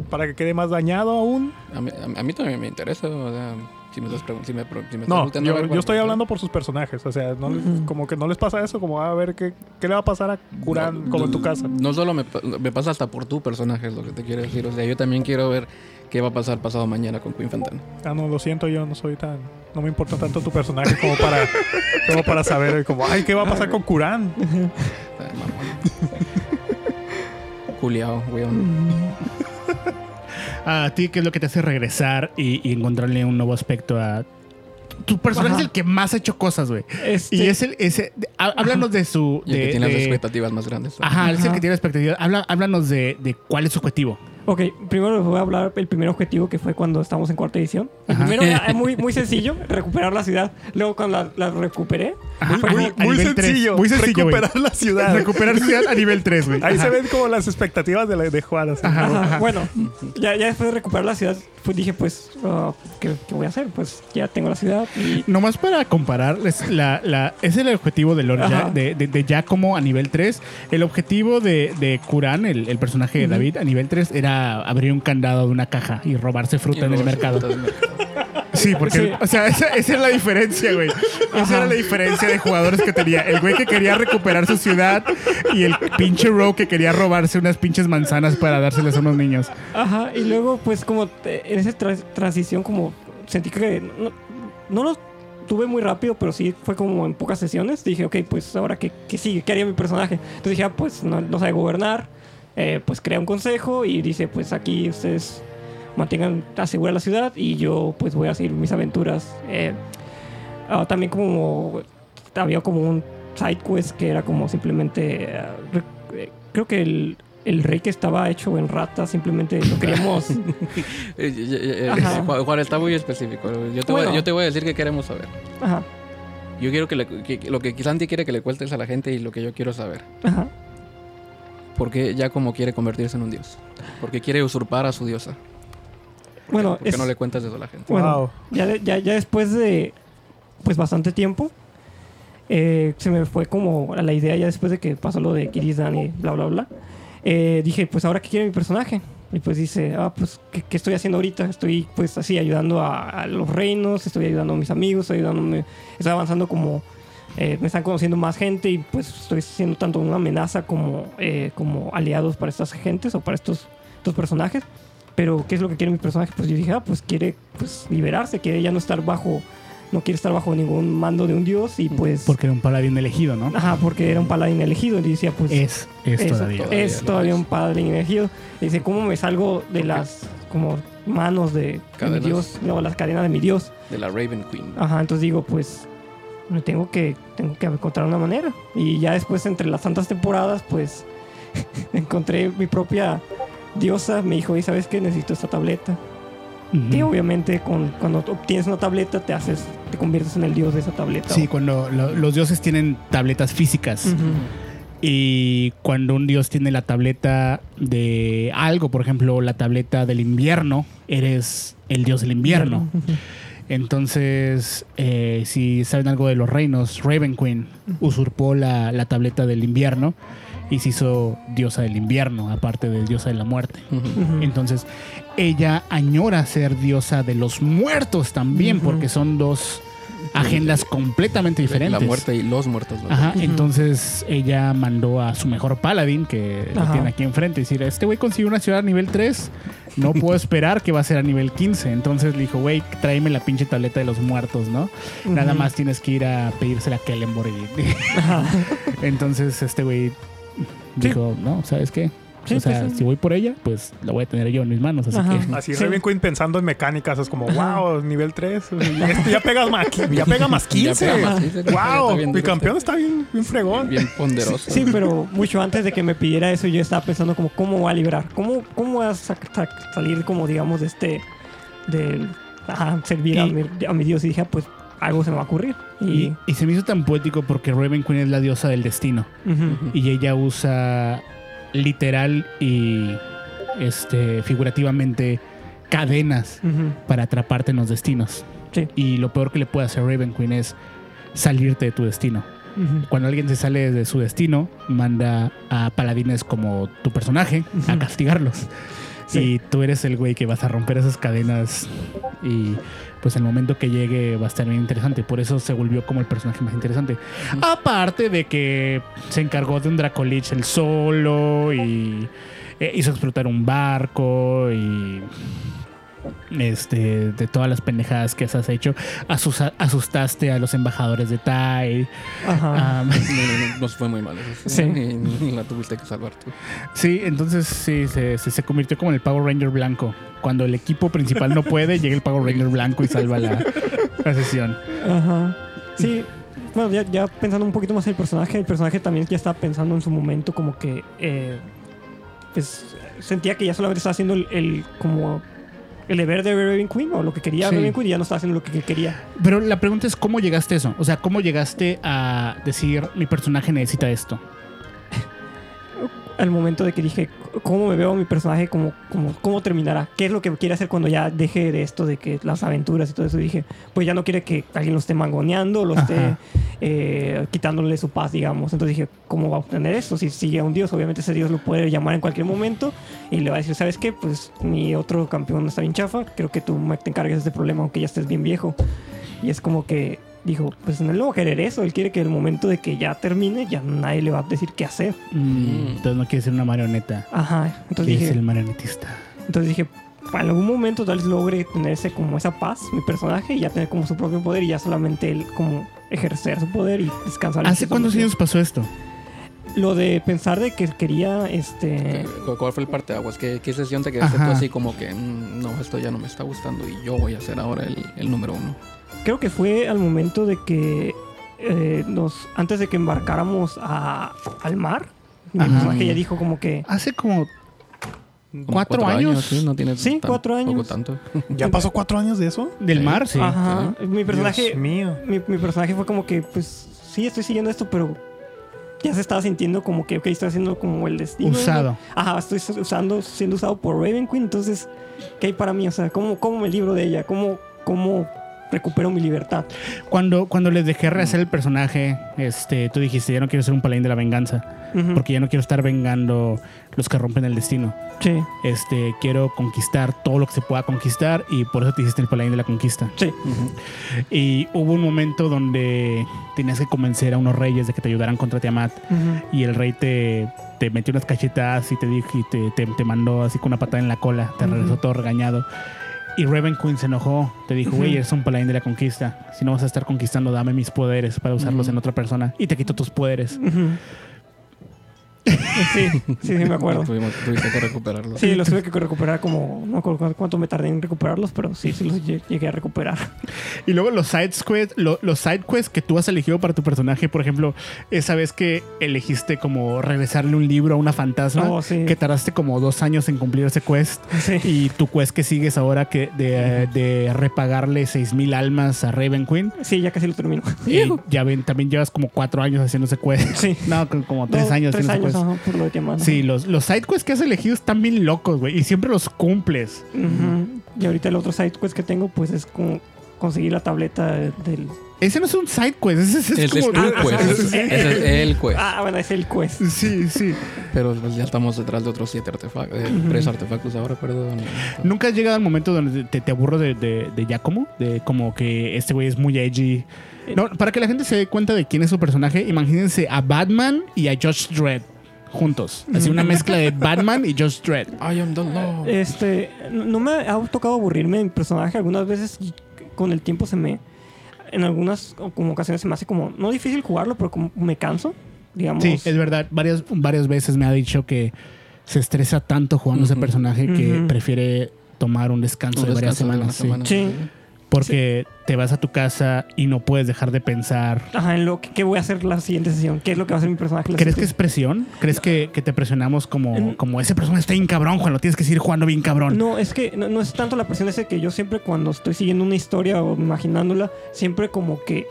Para que quede más dañado aún. A mí, a mí también me interesa. O sea, si me estás, pregun- si me, pro- si me estás No, yo, ver yo cuál- estoy hablando por sus personajes. O sea, no les- Ujú. como que no les pasa eso. Como, a ver, ¿qué, qué le va a pasar a Kuran No, como en tu casa? No solo me, pa- me pasa hasta por tu personaje, es lo que te quiero decir. O sea, yo también quiero ver qué va a pasar pasado mañana con Queen Fantana. Ah, no, lo siento, yo no soy tan... No me importa tanto tu personaje como para, como para saber, como, ay, ¿qué va a pasar con Kuran? Mamón. Juliao, weón. ¿A ti qué es lo que te hace regresar y, y encontrarle un nuevo aspecto a... Tu personaje Ajá. es el que más ha hecho cosas, güey. Este, Y es el... Ese, de- há- háblanos de su... Y el que de- tiene las de- expectativas más grandes. Ajá, es el Ajá. que tiene expectativas. Habla, háblanos de, de cuál es su objetivo. Ok, primero les voy a hablar el primer objetivo que fue cuando estamos en cuarta edición. El Ajá. primero [LAUGHS] era muy, muy sencillo, recuperar la ciudad. Luego cuando la, la recuperé, Ajá, Muy, sencillo. Muy sencillo. Recuperar la ciudad. Recuperar ciudad a nivel 3, güey. Ahí Ajá. se ven como las expectativas de, la- de. Ajá. Ajá, Bueno, ya, ya después de recuperar la ciudad, pues dije, pues, ah, ¿qué, qué voy a hacer? Pues ya tengo la ciudad y... Nomás para comparar, es, la, la, es el objetivo de Lord. Ya, de, de, de Giacomo a nivel 3. El objetivo de, de Kuran, el, el personaje de. David, a nivel 3 era abrir un candado de una caja y robarse fruta en el mercado. Sí, porque, Sí. o sea, esa, esa es la diferencia, güey. Esa era la diferencia de jugadores que tenía. El güey que quería recuperar su ciudad y el pinche Rogue que quería robarse unas pinches manzanas para dárselas a unos niños. Ajá, y luego pues como en esa tra- transición como sentí que no, no lo tuve muy rápido, pero sí fue como en pocas sesiones. Dije, ok, pues ahora qué, qué sigue, qué haría mi personaje. Entonces dije, ah, pues no, no sabe gobernar, eh, pues crea un consejo y dice, pues aquí ustedes mantengan, asegura la ciudad y yo pues voy a seguir mis aventuras. Eh, ah, también como había como un side quest que era como simplemente, eh, re- creo que el, el rey que estaba hecho en rata simplemente lo queríamos... [LAUGHS] Eh, Ajá. Juan está muy específico. Yo te, voy, yo te voy a decir que queremos saber. ajá, Yo quiero que, le- que- lo que Santi quiere que le cuentes a la gente y lo que yo quiero saber. ajá. Porque ya como quiere convertirse en un dios. Porque quiere usurpar a su diosa. Bueno, ¿Por qué es- no le cuentas eso a la gente? Bueno, Wow. ya, ya, ya después de pues bastante tiempo, eh, se me fue como a la idea ya después de que pasó lo de Kirisdan y bla, bla, bla. eh, dije, pues ahora qué quiere mi personaje. Y pues dice, ah, pues, ¿qué, qué estoy haciendo ahorita? Estoy pues así ayudando a, a los reinos, estoy ayudando a mis amigos, estoy ayudándome, estoy avanzando como... eh, me están conociendo más gente y pues estoy siendo tanto una amenaza como, eh, como aliados para estas gentes o para estos, estos personajes. Pero, ¿qué es lo que quiere mi personaje? Pues yo dije, ah, pues quiere pues, liberarse, quiere ya no estar bajo, no quiere estar bajo ningún mando de un dios y pues... Porque era un paladín elegido, ¿no? Ajá, porque era un paladín elegido. Y decía, pues... Es, es eso, todavía. Todavía es todavía es. un paladín elegido. Y dice, ¿cómo me salgo de las como manos de, de mi dios? No, las cadenas de mi dios. De la Raven Queen. Ajá, entonces digo, pues me tengo que, tengo que encontrar una manera. Y ya después, entre las tantas temporadas, pues [LAUGHS] encontré mi propia diosa. Me dijo, ¿y sabes qué? Necesito esta tableta. Que obviamente con, cuando obtienes una tableta te haces, te conviertes en el dios de esa tableta. Sí, cuando lo- los dioses tienen tabletas físicas. Y cuando un dios tiene la tableta de algo, por ejemplo, la tableta del invierno, eres el dios del invierno. Entonces, eh, si saben algo de los reinos, Raven Queen usurpó la, la tableta del invierno y se hizo diosa del invierno, aparte de diosa de la muerte. Entonces, ella añora ser diosa de los muertos también, porque son dos agendas completamente diferentes. La muerte y los muertos. ¿no? Ajá, entonces ella mandó a su mejor paladín, que lo Ajá. tiene aquí enfrente, y decir, este güey consiguió una ciudad a nivel 3, no puedo esperar que va a ser a nivel 15. Entonces le dijo, güey, tráeme la pinche tableta de los muertos, ¿no? Nada más tienes que ir a pedírsela a Kellenborg. [LAUGHS] Entonces este güey dijo, no, ¿sabes qué? Sí, o sea, pues sí. si voy por ella, pues la voy a tener yo en mis manos, así Ajá. que... Así Sí. Raven Queen pensando en mecánicas, es como, Ajá. wow, nivel 3. Y este ya pega más, ya pega más 15. [LAUGHS] Ya pega más 15, está wow, mi campeón está bien, bien fregón. Bien ponderoso. Sí, pero mucho antes de que me pidiera eso, yo estaba pensando como, ¿cómo voy a liberar? ¿Cómo, cómo voy a sa- sa- salir como, digamos, de este... del... Servir a mi, a mi dios? Y dije, ah, pues algo se me va a ocurrir. Y... Se me hizo tan poético porque Raven Queen es la diosa del destino. Y ella usa literal y este figurativamente cadenas para atraparte en los destinos. Sí. Y lo peor que le puede hacer Raven Queen es salirte de tu destino. Cuando alguien se sale de su destino, manda a paladines como tu personaje a castigarlos. Sí. Y tú eres el güey que vas a romper esas cadenas y pues el momento que llegue va a estar bien interesante. Por eso se volvió como el personaje más interesante. Aparte de que se encargó de un Dracolich el solo y eh, hizo explotar un barco y este de todas las pendejadas que has hecho. Asusa- asustaste a los embajadores de Tai. Ajá. Am, [LAUGHS] No, no, no, [LAUGHS] nos fue muy mal. eso Sí. Ni, ni la tuviste que salvar tú. Sí, entonces sí, se, se, se convirtió como en el Power Ranger blanco. Cuando el equipo principal no puede, [LAUGHS] llega el Power Ranger blanco y salva la, la sesión. Ajá. Sí. Bueno, ya, ya pensando un poquito más en el personaje, el personaje también ya estaba pensando en su momento como que... eh, pues sentía que ya solamente estaba haciendo el, el- como el deber de Raven Queen o lo que quería Sí. Raven Queen y ya no estaba haciendo lo que quería. Pero la pregunta es, ¿cómo llegaste a eso? O sea, ¿cómo llegaste a decir, mi personaje necesita esto? Al momento de que dije, ¿cómo me veo mi personaje? ¿Cómo, cómo, ¿Cómo terminará? ¿Qué es lo que quiere hacer cuando ya deje de esto, de que las aventuras y todo eso? Dije, pues ya no quiere que alguien lo esté mangoneando, lo esté eh, quitándole su paz, digamos. Entonces dije, ¿cómo va a obtener eso? Si sigue a un dios, obviamente ese dios lo puede llamar en cualquier momento y le va a decir, ¿sabes qué? Pues mi otro campeón está bien chafa, creo que tú me te encargues de este problema aunque ya estés bien viejo. Y es como que dijo, pues él no va a querer eso, él quiere que el momento de que ya termine, ya nadie le va a decir qué hacer. Mm, entonces no quiere ser una marioneta. Ajá, entonces Quiere dije, ser el marionetista. entonces dije, en algún momento tal vez logre tener ese, como esa paz, mi personaje, y ya tener como su propio poder y ya solamente él como ejercer su poder y descansar. ¿Hace cuántos años pasó esto? Lo de pensar de que quería, este... ¿Cu- ¿Cuál fue el parte aguas? ¿Qué, ¿Qué sesión te quedaste tú Ajá. así como que "Mm, no, esto ya no me está gustando y yo voy a ser ahora el, el número uno? Creo que fue al momento de que eh, nos... Antes de que embarcáramos a, al mar, mi Ajá. personaje ya dijo como que... Hace como Como ¿Cuatro años? sí, no tiene Sí, tan- cuatro poco años. tanto. [LAUGHS] ¿Ya pasó cuatro años de eso? del Sí. mar, sí. Ajá. Mi personaje... Dios mío. mi, mi personaje fue como que, pues, sí, estoy siguiendo esto, pero ya se estaba sintiendo como que, ok, estoy haciendo como el destino. ¿no? Usado. Ajá, estoy usando, siendo usado por Raven Queen, entonces, ¿qué hay para mí? O sea, ¿cómo, cómo me libro de ella? ¿Cómo, cómo recupero mi libertad? Cuando, cuando les dejé rehacer el personaje, este, tú dijiste, ya no quiero ser un paladín de la venganza, porque ya no quiero estar vengando los que rompen el destino. Sí, Este, quiero conquistar todo lo que se pueda conquistar y por eso te hiciste el paladín de la conquista. sí. Y hubo un momento donde tenías que convencer a unos reyes de que te ayudaran contra Tiamat Ujú. y el rey te, te metió unas cachetadas y te dijo y te, te, te mandó así con una patada en la cola, te regresó todo regañado. Y Raven Queen se enojó, te dijo, güey, eres un paladín de la conquista. Si no vas a estar conquistando, dame mis poderes para usarlos en otra persona. Y te quito tus poderes. Sí, sí, sí, me acuerdo. Tuvimos, tuviste que recuperarlo. Sí, los tuve que recuperar como, no me acuerdo cuánto me tardé en recuperarlos, pero sí, sí los lle- llegué a recuperar. Y luego los side quests, lo- los side quests que tú has elegido para tu personaje, por ejemplo, esa vez que elegiste como regresarle un libro a una fantasma, Oh, sí. que tardaste como dos años en cumplir ese quest. Sí. Y tu quest que sigues ahora que de, de repagarle 6000 almas a Raven Queen. Sí, ya casi lo termino. eh, ya ven, también llevas como cuatro años haciendo ese quest. Sí. No, como- tres años Tres haciendo ese quest. Ajá, por lo de Tiamat. Sí, los, los side quests que has elegido están bien locos, güey. Y siempre los cumples. Ujú. Y ahorita el otro side quest que tengo, pues es como conseguir la tableta del. Ese no es un side quest, ese, ese es, Ese es como. Ah, quest. ah, Ese es, sí. ese es el quest. Ah, bueno, es el quest. Sí, sí. Pero pues, ya estamos detrás de otros siete artefactos. eh. Tres artefactos ahora, perdón. ¿Nunca has llegado al momento donde te, te aburro de, de, de Giacomo? De como que este güey es muy edgy. No, para que la gente se dé cuenta de quién es su personaje, imagínense a Batman y a Josh Dredd juntos. Así una mezcla de Batman y Josh Dredd. I am the law. Este, no me ha tocado aburrirme en personaje. Algunas veces y con el tiempo se me. En algunas como ocasiones se me hace como. No difícil jugarlo, pero como me canso. Digamos. Sí, es verdad. Varias, varias veces me ha dicho que se estresa tanto jugando ese Ujú. personaje que prefiere tomar un descanso Un de varias descanso de una semanas. sí. semana, Sí. Porque te vas a tu casa y no puedes dejar de pensar. Ajá, en lo que, ¿qué voy a hacer la siguiente sesión. ¿Qué es lo que va a hacer mi personaje? la ¿Crees que es presión? ¿Crees que, que te presionamos como, En- como ese personaje está bien cabrón, Juan? Lo tienes que seguir jugando bien cabrón. No, es que no, no es tanto la presión, es que yo siempre cuando estoy siguiendo una historia o imaginándola, siempre como que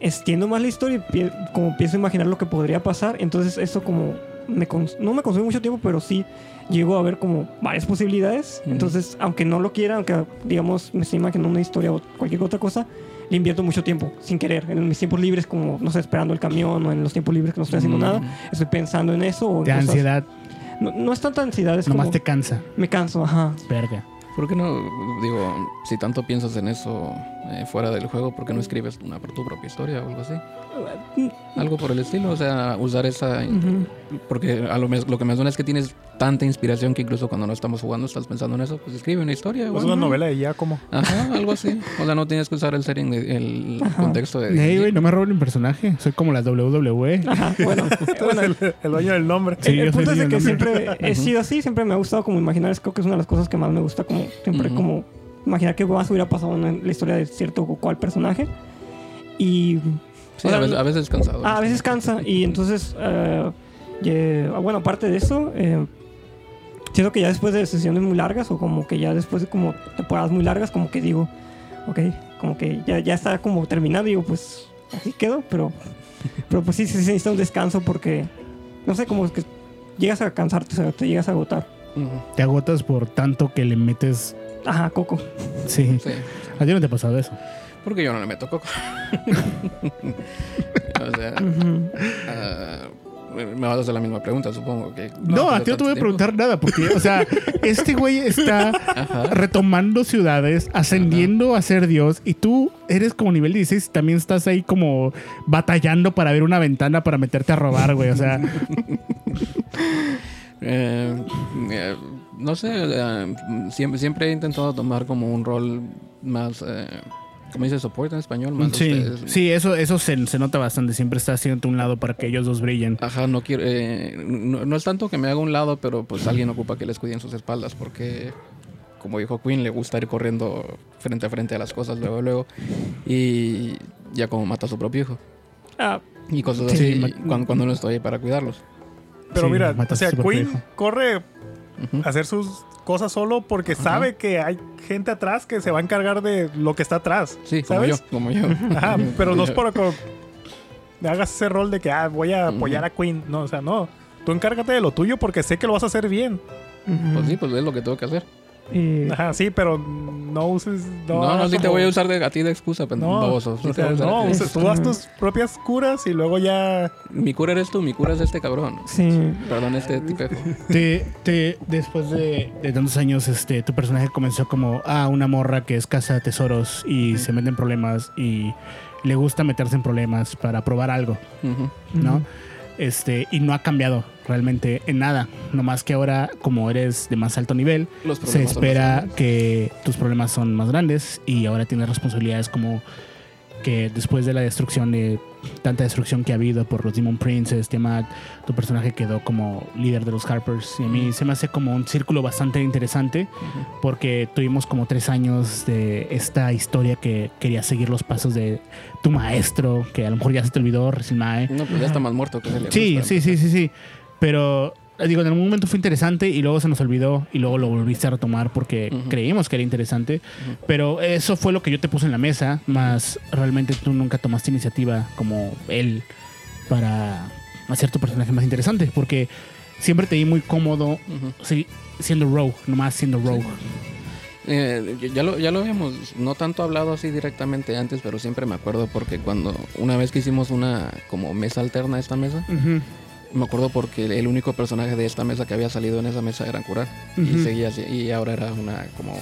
extiendo más la historia y pie- como a imaginar lo que podría pasar. Entonces eso como me no me consume mucho tiempo, pero sí llego a ver como varias posibilidades. Entonces, aunque no lo quiera, aunque digamos me estoy imaginando una historia o cualquier otra cosa, le invierto mucho tiempo sin querer. En mis tiempos libres, como no sé, esperando el camión o en los tiempos libres que no estoy haciendo Mm. nada, estoy pensando en eso. O en cosas- ansiedad, No, no es tanta ansiedad, es nomás como te cansa. me canso, ajá. Verga. ¿Por qué no, digo, si tanto piensas en eso eh, fuera del juego, ¿por qué no escribes una tu propia historia o algo así? Algo por el estilo, o sea, usar esa... Ujú. Porque a lo, lo que me suena es que tienes tanta inspiración que incluso cuando no estamos jugando estás pensando en eso, pues escribe una historia. Es igual. una novela de Giacomo. Ajá, algo así. O sea, no tienes que usar el setting, de- el Ajá. contexto de... Hey, güey, no me roben mi personaje. Soy como la. WWE. Ajá, bueno, [LAUGHS] bueno, el, el dueño del nombre. Sí, el, el punto es de el que siempre he sido así, siempre me ha gustado como imaginar, es creo que es una de las cosas que más me gusta, como siempre Ujú. como imaginar qué más hubiera pasado en la historia de cierto o cual personaje. Y Sí, o sea, a, veces, a veces ah, a veces cansa y entonces, eh, ye- bueno, aparte de eso, eh, siento que ya después de sesiones muy largas o como que ya después de como temporadas muy largas, como que digo, ok, como que ya, ya está como terminado, digo, pues así quedó, pero, pero pues sí, sí, sí necesita un descanso porque, no sé, como que llegas a cansarte, o sea, te llegas a agotar. Te agotas por tanto que le metes. Ajá, Coco. Sí. Sí. A ti no te ha pasado eso. Porque yo no le meto coco. [LAUGHS] o sea, ah, me vas a hacer la misma pregunta, supongo. que No, a ti no te voy a preguntar nada, porque, o sea, [LAUGHS] este güey está. Ajá. retomando ciudades, ascendiendo a ser Dios, y tú eres como nivel 16 y también estás ahí como batallando para ver una ventana para meterte a robar, güey. O sea, [LAUGHS] Eh, eh, no sé, eh, siempre, siempre he intentado tomar como un rol más, eh, ¿cómo dice soporte en español? Más, Sí, sí, eso, eso se, se nota bastante. Siempre está haciendo un lado para que ellos dos brillen. Ajá, no quiero, eh, no, no es tanto que me haga un lado, pero pues alguien ocupa que les cuiden sus espaldas porque, como dijo Queen, le gusta ir corriendo frente a frente a las cosas luego, luego y ya como mata a su propio hijo Ah, y cosas Sí, así cuando, cuando no estoy ahí para cuidarlos. Pero Sí, mira, o sea, Queen corre a hacer sus cosas solo porque sabe que hay gente atrás que se va a encargar de lo que está atrás. Sí, como ¿sabes? yo, como yo. Ajá, pero no es para que hagas ese rol de que ah, voy a apoyar a Queen. No, o sea, no. Tú encárgate de lo tuyo porque sé que lo vas a hacer bien. Pues sí, pues es lo que tengo que hacer. Ajá, sí, pero no uses. No, No, no, sí te voy a usar de, a ti de excusa, pen- No, baboso. Sí o te sea, no, uses- tú haz tus propias curas y luego ya. Mi cura eres tú, mi cura es este cabrón. sí. Perdón, este tipejo. Te, te, después de, de tantos años, este, tu personaje comenzó como ah, una morra que es casa de tesoros y se mete en problemas y le gusta meterse en problemas para probar algo. ¿no? Este, y no ha cambiado realmente en nada. No más que ahora, como eres de más alto nivel, Los se espera que tus problemas son más grandes y ahora tienes responsabilidades como que después de la destrucción de tanta destrucción que ha habido por los Demon Princes, tema, tu personaje quedó como líder de los Harpers y a mí se me hace como un círculo bastante interesante porque tuvimos como tres años de esta historia que quería seguir los pasos de tu maestro, que a lo mejor ya se te olvidó, recién Mae. No, pues ya está más muerto que se le Sí, sí, sí, sí, sí. Pero digo, en algún momento fue interesante y luego se nos olvidó y luego lo volviste a retomar porque creímos que era interesante. Pero eso fue lo que yo te puse en la mesa, más realmente tú nunca tomaste iniciativa como él para hacer tu personaje más interesante porque siempre te vi muy cómodo Ujú. sí, siendo Rogue, nomás siendo Rogue. Eh, ya, lo, ya lo habíamos, no tanto hablado así directamente antes, pero siempre me acuerdo porque cuando una vez que hicimos una como mesa alterna a esta mesa, me acuerdo porque el único personaje de esta mesa que había salido en esa mesa era Curar y seguía así, y ahora era una como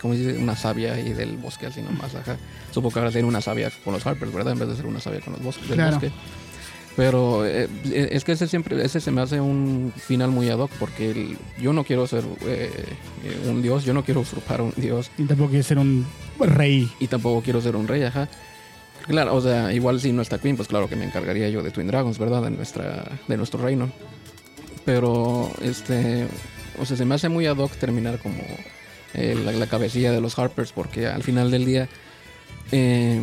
como dice una sabia ahí del bosque así nomás ajá. Supongo que ahora sería una sabia con los Harpers, ¿verdad? En vez de ser una sabia con los bosques del Claro. bosque. Pero eh, es que ese siempre, ese se me hace un final muy ad hoc porque el- yo no quiero ser eh, eh, un dios, yo no quiero usurpar un dios Y tampoco quieres ser un rey. y tampoco quiero ser un rey, ajá. Claro, o sea, igual si no está Queen, pues claro que me encargaría yo de Twin Dragons, ¿verdad? De, nuestra, de nuestro reino. Pero, este, o sea, se me hace muy ad hoc terminar como eh, la, la cabecilla de los Harpers, porque al final del día, eh,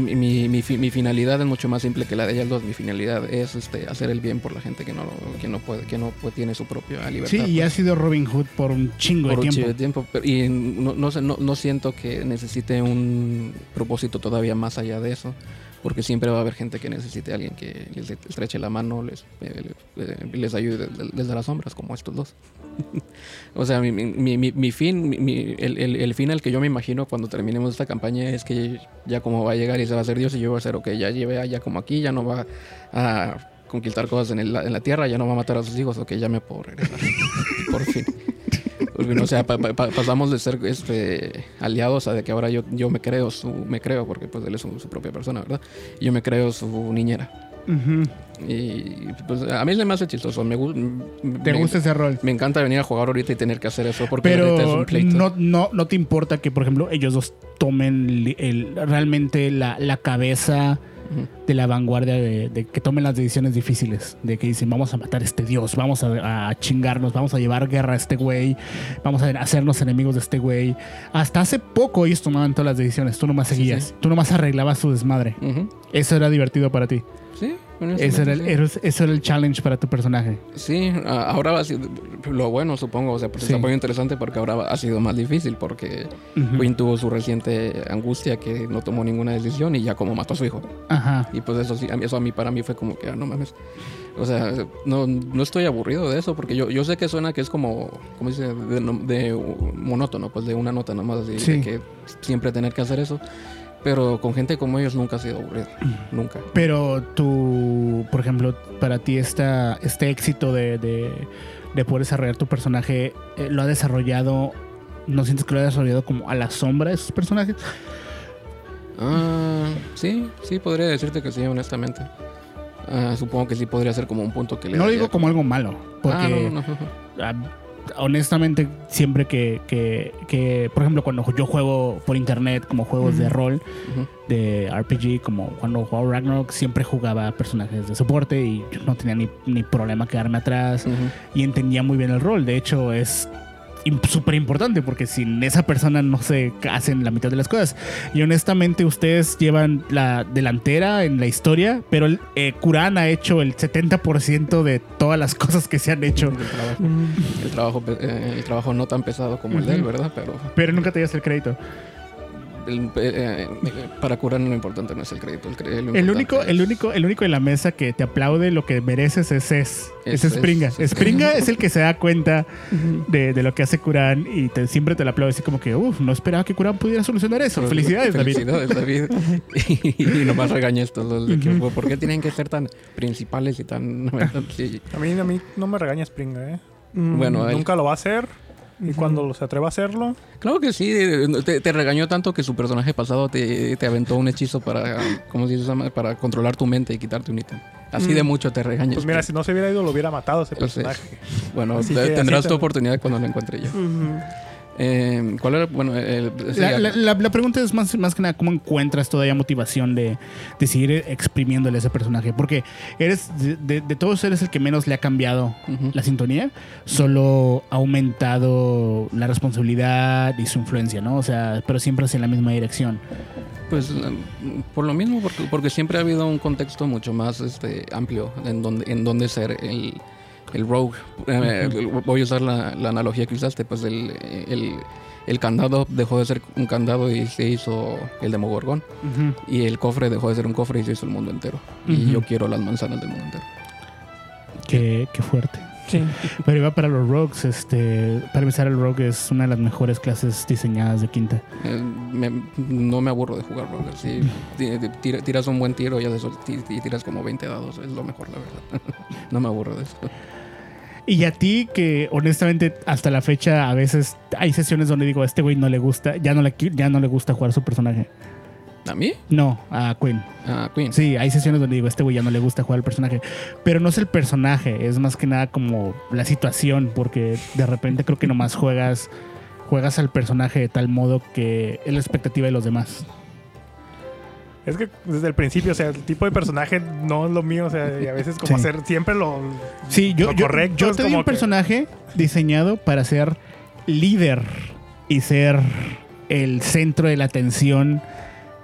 mi, mi, mi, mi finalidad es mucho más simple que la de ellas dos. Mi finalidad es este, hacer el bien por la gente que no, que no puede, que no puede- tiene su propia libertad. Sí, y pues ha sido Robin Hood por un chingo por de un tiempo. chingo de tiempo. pero- y no, no, no, no siento que necesite un propósito todavía más allá de eso. Porque siempre va a haber gente que necesite a alguien que les estreche la mano, les, eh, les ayude de- desde las sombras, como estos dos. [LAUGHS] o sea, mi, mi, mi, mi fin, el, el, el fin al que yo me imagino cuando terminemos esta campaña es que ya como va a llegar y se va a hacer Dios y yo voy a ser, ok, ya lleve allá como aquí, ya no va a conquistar cosas en, el- en la tierra, ya no va a matar a sus hijos, ok, ya me puedo regresar. [LAUGHS] Por fin. O sea, pa- pa- pa- pasamos de ser este, aliados a de que ahora yo, yo me creo su, me creo, porque pues él es su, su propia persona, ¿verdad? Y yo me creo su niñera. Y pues a mí se me hace chistoso. Me, gu- ¿Te me- gusta ese rol? Me encanta venir a jugar ahorita y tener que hacer eso porque ahorita es Pero un pleito. no, no, no te importa que, por ejemplo, ellos dos tomen el, realmente la, la cabeza De la vanguardia de, de que tomen las decisiones difíciles, de que dicen vamos a matar a este dios, vamos a, a chingarnos, vamos a llevar guerra a este güey, vamos a hacernos enemigos de este güey. Hasta hace poco ellos tomaban todas las decisiones, tú nomás Sí, seguías, sí. tú nomás arreglabas su desmadre. Eso era divertido para ti. Sí, Ese era, el, sí. eso era el challenge para tu personaje. Sí, ahora va a ser lo bueno, supongo. O sea, pues Sí. está muy interesante porque ahora ha sido más difícil porque Ujú. Queen tuvo su reciente angustia que no tomó ninguna decisión y ya como mató a su hijo. Ajá. Y pues eso sí, eso a mí para mí fue como que, ah, no mames. O sea, no, no estoy aburrido de eso porque yo, yo sé que suena que es como, ¿cómo dice? De, de, uh, monótono, pues de una nota nomás así, Sí. de que siempre tener que hacer eso. Pero con gente como ellos nunca ha sido aburrido. [CLEARS THROAT] nunca. Pero tú, por ejemplo, para ti esta, este éxito de, de, de poder desarrollar tu personaje, eh, ¿lo ha desarrollado, no sientes que lo ha desarrollado como a la sombra de esos personajes? Ah, sí, sí, podría decirte que sí, honestamente. Ah, supongo que sí podría ser como un punto que le No lo digo como algo malo, porque Ah, no, no, no. Honestamente, siempre que, que, que, por ejemplo, cuando yo juego por internet como juegos de rol, de RPG, como cuando jugaba Ragnarok, siempre jugaba personajes de soporte y yo no tenía ni, ni problema quedarme atrás y entendía muy bien el rol. De hecho, es súper importante porque sin esa persona no se hacen la mitad de las cosas. Y honestamente, ustedes llevan la delantera en la historia, pero el, eh, Kuran ha hecho el 70% de todas las cosas que se han hecho. El trabajo, el trabajo, eh, el trabajo no tan pesado como el de él. ¿verdad? Pero Pero nunca te das el crédito. El- eh, para curar lo importante no es el crédito. El, lo único, es- el único, el único en la mesa que te aplaude lo que mereces es es, es, Es- Springa. es- Springa es el que se da cuenta de, de lo que hace Kuran y te- siempre te la aplaude así como que, uff, no esperaba que Kuran pudiera solucionar eso. Pero- Felicidades, David. Felicidades, David. [LAUGHS] y, y nomás regaña estos los de equipo. ¿Por qué tienen que ser tan principales y tan... sí. [LAUGHS] A mí, a mí no me regaña Springa, ¿eh? Mm. Bueno, él- Nunca lo va a hacer. Y cuando se atreva a hacerlo, Claro que sí, te, te regañó tanto que su personaje pasado te, te aventó un hechizo para, ¿cómo se llama? Para controlar tu mente y quitarte un ítem. Así Mm. de mucho te regaña. pues mira, si no se hubiera ido, lo hubiera matado ese personaje. Bueno, que así tendrás te- tu oportunidad cuando lo encuentre yo. Ujú. Eh, ¿Cuál era? Bueno, el, La, al- la- la- la pregunta es más, más que nada cómo encuentras todavía motivación de, de seguir exprimiéndole a ese personaje. Porque eres de, de- de todos eres el que menos le ha cambiado la sintonía. Solo ha aumentado la responsabilidad y su influencia, ¿no? O sea, pero siempre hacia la misma dirección. Pues eh, por lo mismo, porque, porque siempre ha habido un contexto mucho más este, amplio en donde, en donde ser el, el rogue. Eh, Voy a usar la, la analogía que usaste, pues el, el, el candado dejó de ser un candado y se hizo el demogorgón. Y el cofre dejó de ser un cofre y se hizo el mundo entero. Y yo quiero las manzanas del mundo entero. Qué, qué fuerte. Sí. Pero iba para los rogues. Este, para empezar, el rogue es una de las mejores clases diseñadas de quinta. Eh, me- no me aburro de jugar rogue. Si ti- ti- tira- tiras un buen tiro y tiras como 20 dados, es lo mejor, la verdad. [LAUGHS] no me aburro de eso. Y a ti, que honestamente hasta la fecha a veces hay sesiones donde digo, a este güey no le gusta, ya no le, ya no le gusta jugar su personaje. ¿A mí? No, a Quinn. A Queen. Sí, hay sesiones donde digo, a este güey ya no le gusta jugar el personaje. Pero no es el personaje, es más que nada como la situación, porque de repente creo que nomás juegas, juegas al personaje de tal modo que es la expectativa de los demás. Es que desde el principio, o sea, el tipo de personaje no es lo mío, o sea, y a veces como Sí. hacer siempre lo... Sí, yo, Lo yo, correcto yo te di como un que- personaje diseñado para ser líder y ser el centro de la atención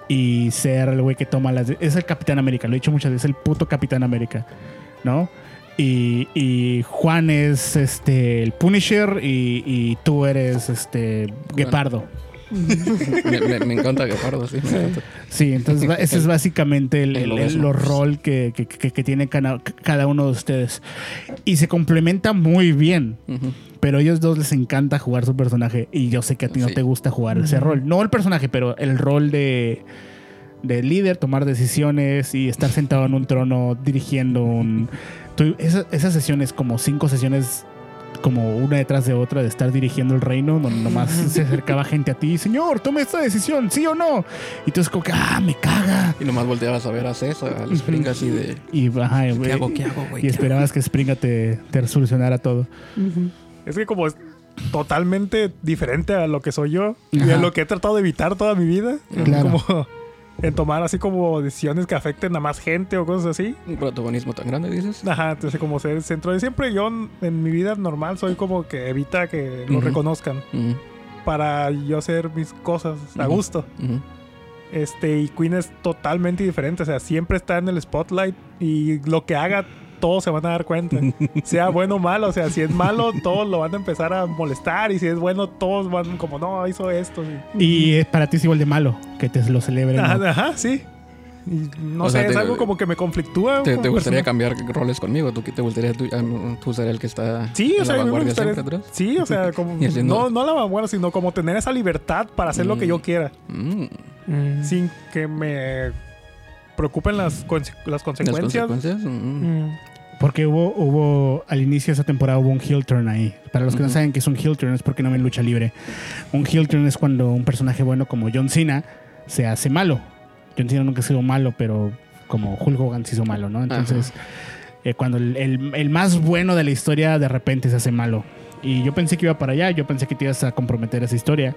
y ser el güey que toma las... Es el Capitán América, lo he dicho muchas veces, el puto Capitán América, ¿no? Y, y Juan es este el Punisher y, y tú eres este Guepardo. Me, me- me encanta Guepardo, sí. encanta. Sí, entonces ese es básicamente el, El el- el- lobesno. los rol que, que- que- que tiene cada, cada uno de ustedes. Y se complementa muy bien. Pero a ellos dos les encanta jugar su personaje. Y yo sé que a ti no te gusta jugar ese rol. No el personaje, pero el rol de, de líder, tomar decisiones y estar sentado en un trono dirigiendo un. tú- esa- esas sesiones, como cinco sesiones, como una detrás de otra, de estar dirigiendo el reino, donde nomás [LAUGHS] se acercaba gente a ti, señor, tome esta decisión, sí o no. Y tú es como que, ah, me caga. Y nomás volteabas a ver a César, al Spring así de... Y, ajá, ¿Qué güey, hago? ¿Qué hago, güey? y ¿Qué esperabas que Springa te, te solucionara todo. Es que como es totalmente diferente a lo que soy yo y a lo que he tratado de evitar toda mi vida. Claro. Como en tomar así como decisiones que afecten a más gente o cosas así. Un protagonismo tan grande, dices. Ajá, entonces como ser el centro de siempre. Yo en- mi vida normal soy como que evita que lo reconozcan para yo hacer mis cosas a gusto. Este, y Queen es totalmente diferente. O sea, siempre está en el spotlight y lo que haga, todos se van a dar cuenta. [LAUGHS] sea bueno o malo. O sea, si es malo, todos lo van a empezar a molestar. Y si es bueno, todos van como, no, hizo esto. Y- Y eh, para ti es igual de malo que te lo celebren. ¿no? Ajá, ajá, sí. Y no O sé, sea, es te- algo como que me conflictúa. ¿Te, gustaría persona. cambiar roles conmigo? ¿Tú, te gustaría tú, em, tú ser el que está Sí, en o sea, la vanguardia gustaría- siempre atrás? Sí, o sea, [LAUGHS] como. No, no la vanguardia, sino como tener esa libertad para hacer lo que Mm. yo quiera. Mm, Mm. Sin que me preocupen las, conse- las ¿Las consecuencias. consecuencias? Mm. Porque hubo, hubo, al inicio de esa temporada hubo un heel turn ahí. Para los que no saben que es un heel turn es porque no ven lucha libre. Un heel turn es cuando un personaje bueno como John Cena se hace malo. John Cena nunca ha sido malo, pero como Hulk Hogan se hizo malo, ¿no? Entonces, eh, cuando el, el- el más bueno de la historia de repente se hace malo. Y yo pensé que iba para allá, yo pensé que te ibas a comprometer esa historia.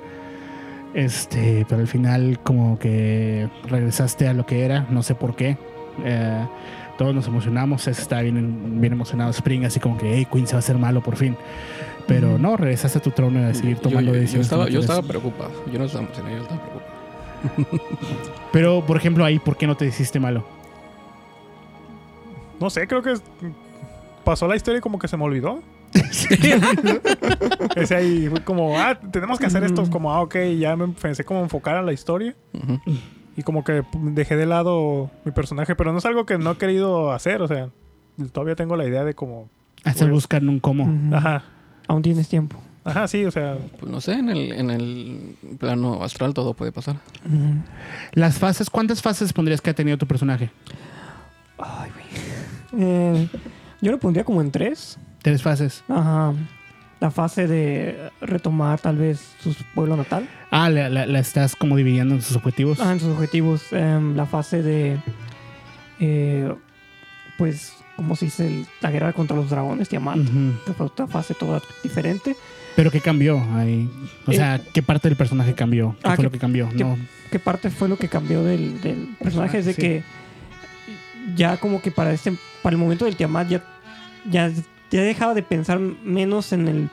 Este, pero al final como que regresaste a lo que era, no sé por qué. Eh, todos nos emocionamos, Cés estaba bien, bien emocionado, Spring así como que, hey, Queen se va a hacer malo por fin. Pero no, regresaste a tu trono y a seguir Yo- tomando yo, yo decisiones. estaba, yo estaba preocupado. Yo no estaba emocionado, yo estaba preocupado. Pero, por ejemplo, ahí, ¿por qué no te hiciste malo? No sé, creo que pasó la historia y como que se me olvidó. [LAUGHS] Ese ahí fue como, ah, tenemos que hacer esto. Como, ah, ok, ya me pensé como enfocar a la historia. Ujú. Y como que dejé de lado mi personaje. Pero no es algo que no he querido hacer. O sea, todavía tengo la idea de como, Hasta Bueno. buscan un cómo. Ajá, Aún tienes tiempo. ajá, sí, o sea, Pues no sé, en el, en el plano astral todo puede pasar. Las fases, ¿cuántas fases pondrías que ha tenido tu personaje? Ay, güey. [LAUGHS] Eh, yo lo pondría como en tres. Tres fases. Ajá. La fase de retomar tal vez su pueblo natal. Ah, la, la- la estás como dividiendo en sus objetivos. Ah, en sus objetivos. Em, la fase de. eh, pues, como se dice, la guerra contra los dragones, Tiamat. Que fue otra fase toda diferente. Pero ¿qué cambió ahí? O Eh, sea, ¿qué parte del personaje cambió? ¿Qué ah, fue que- lo que cambió? que- No. ¿Qué parte fue lo que cambió del, del personaje? Es de Sí. que ya como que para este para el momento del Tiamat ya, ya, ya dejaba de pensar menos en el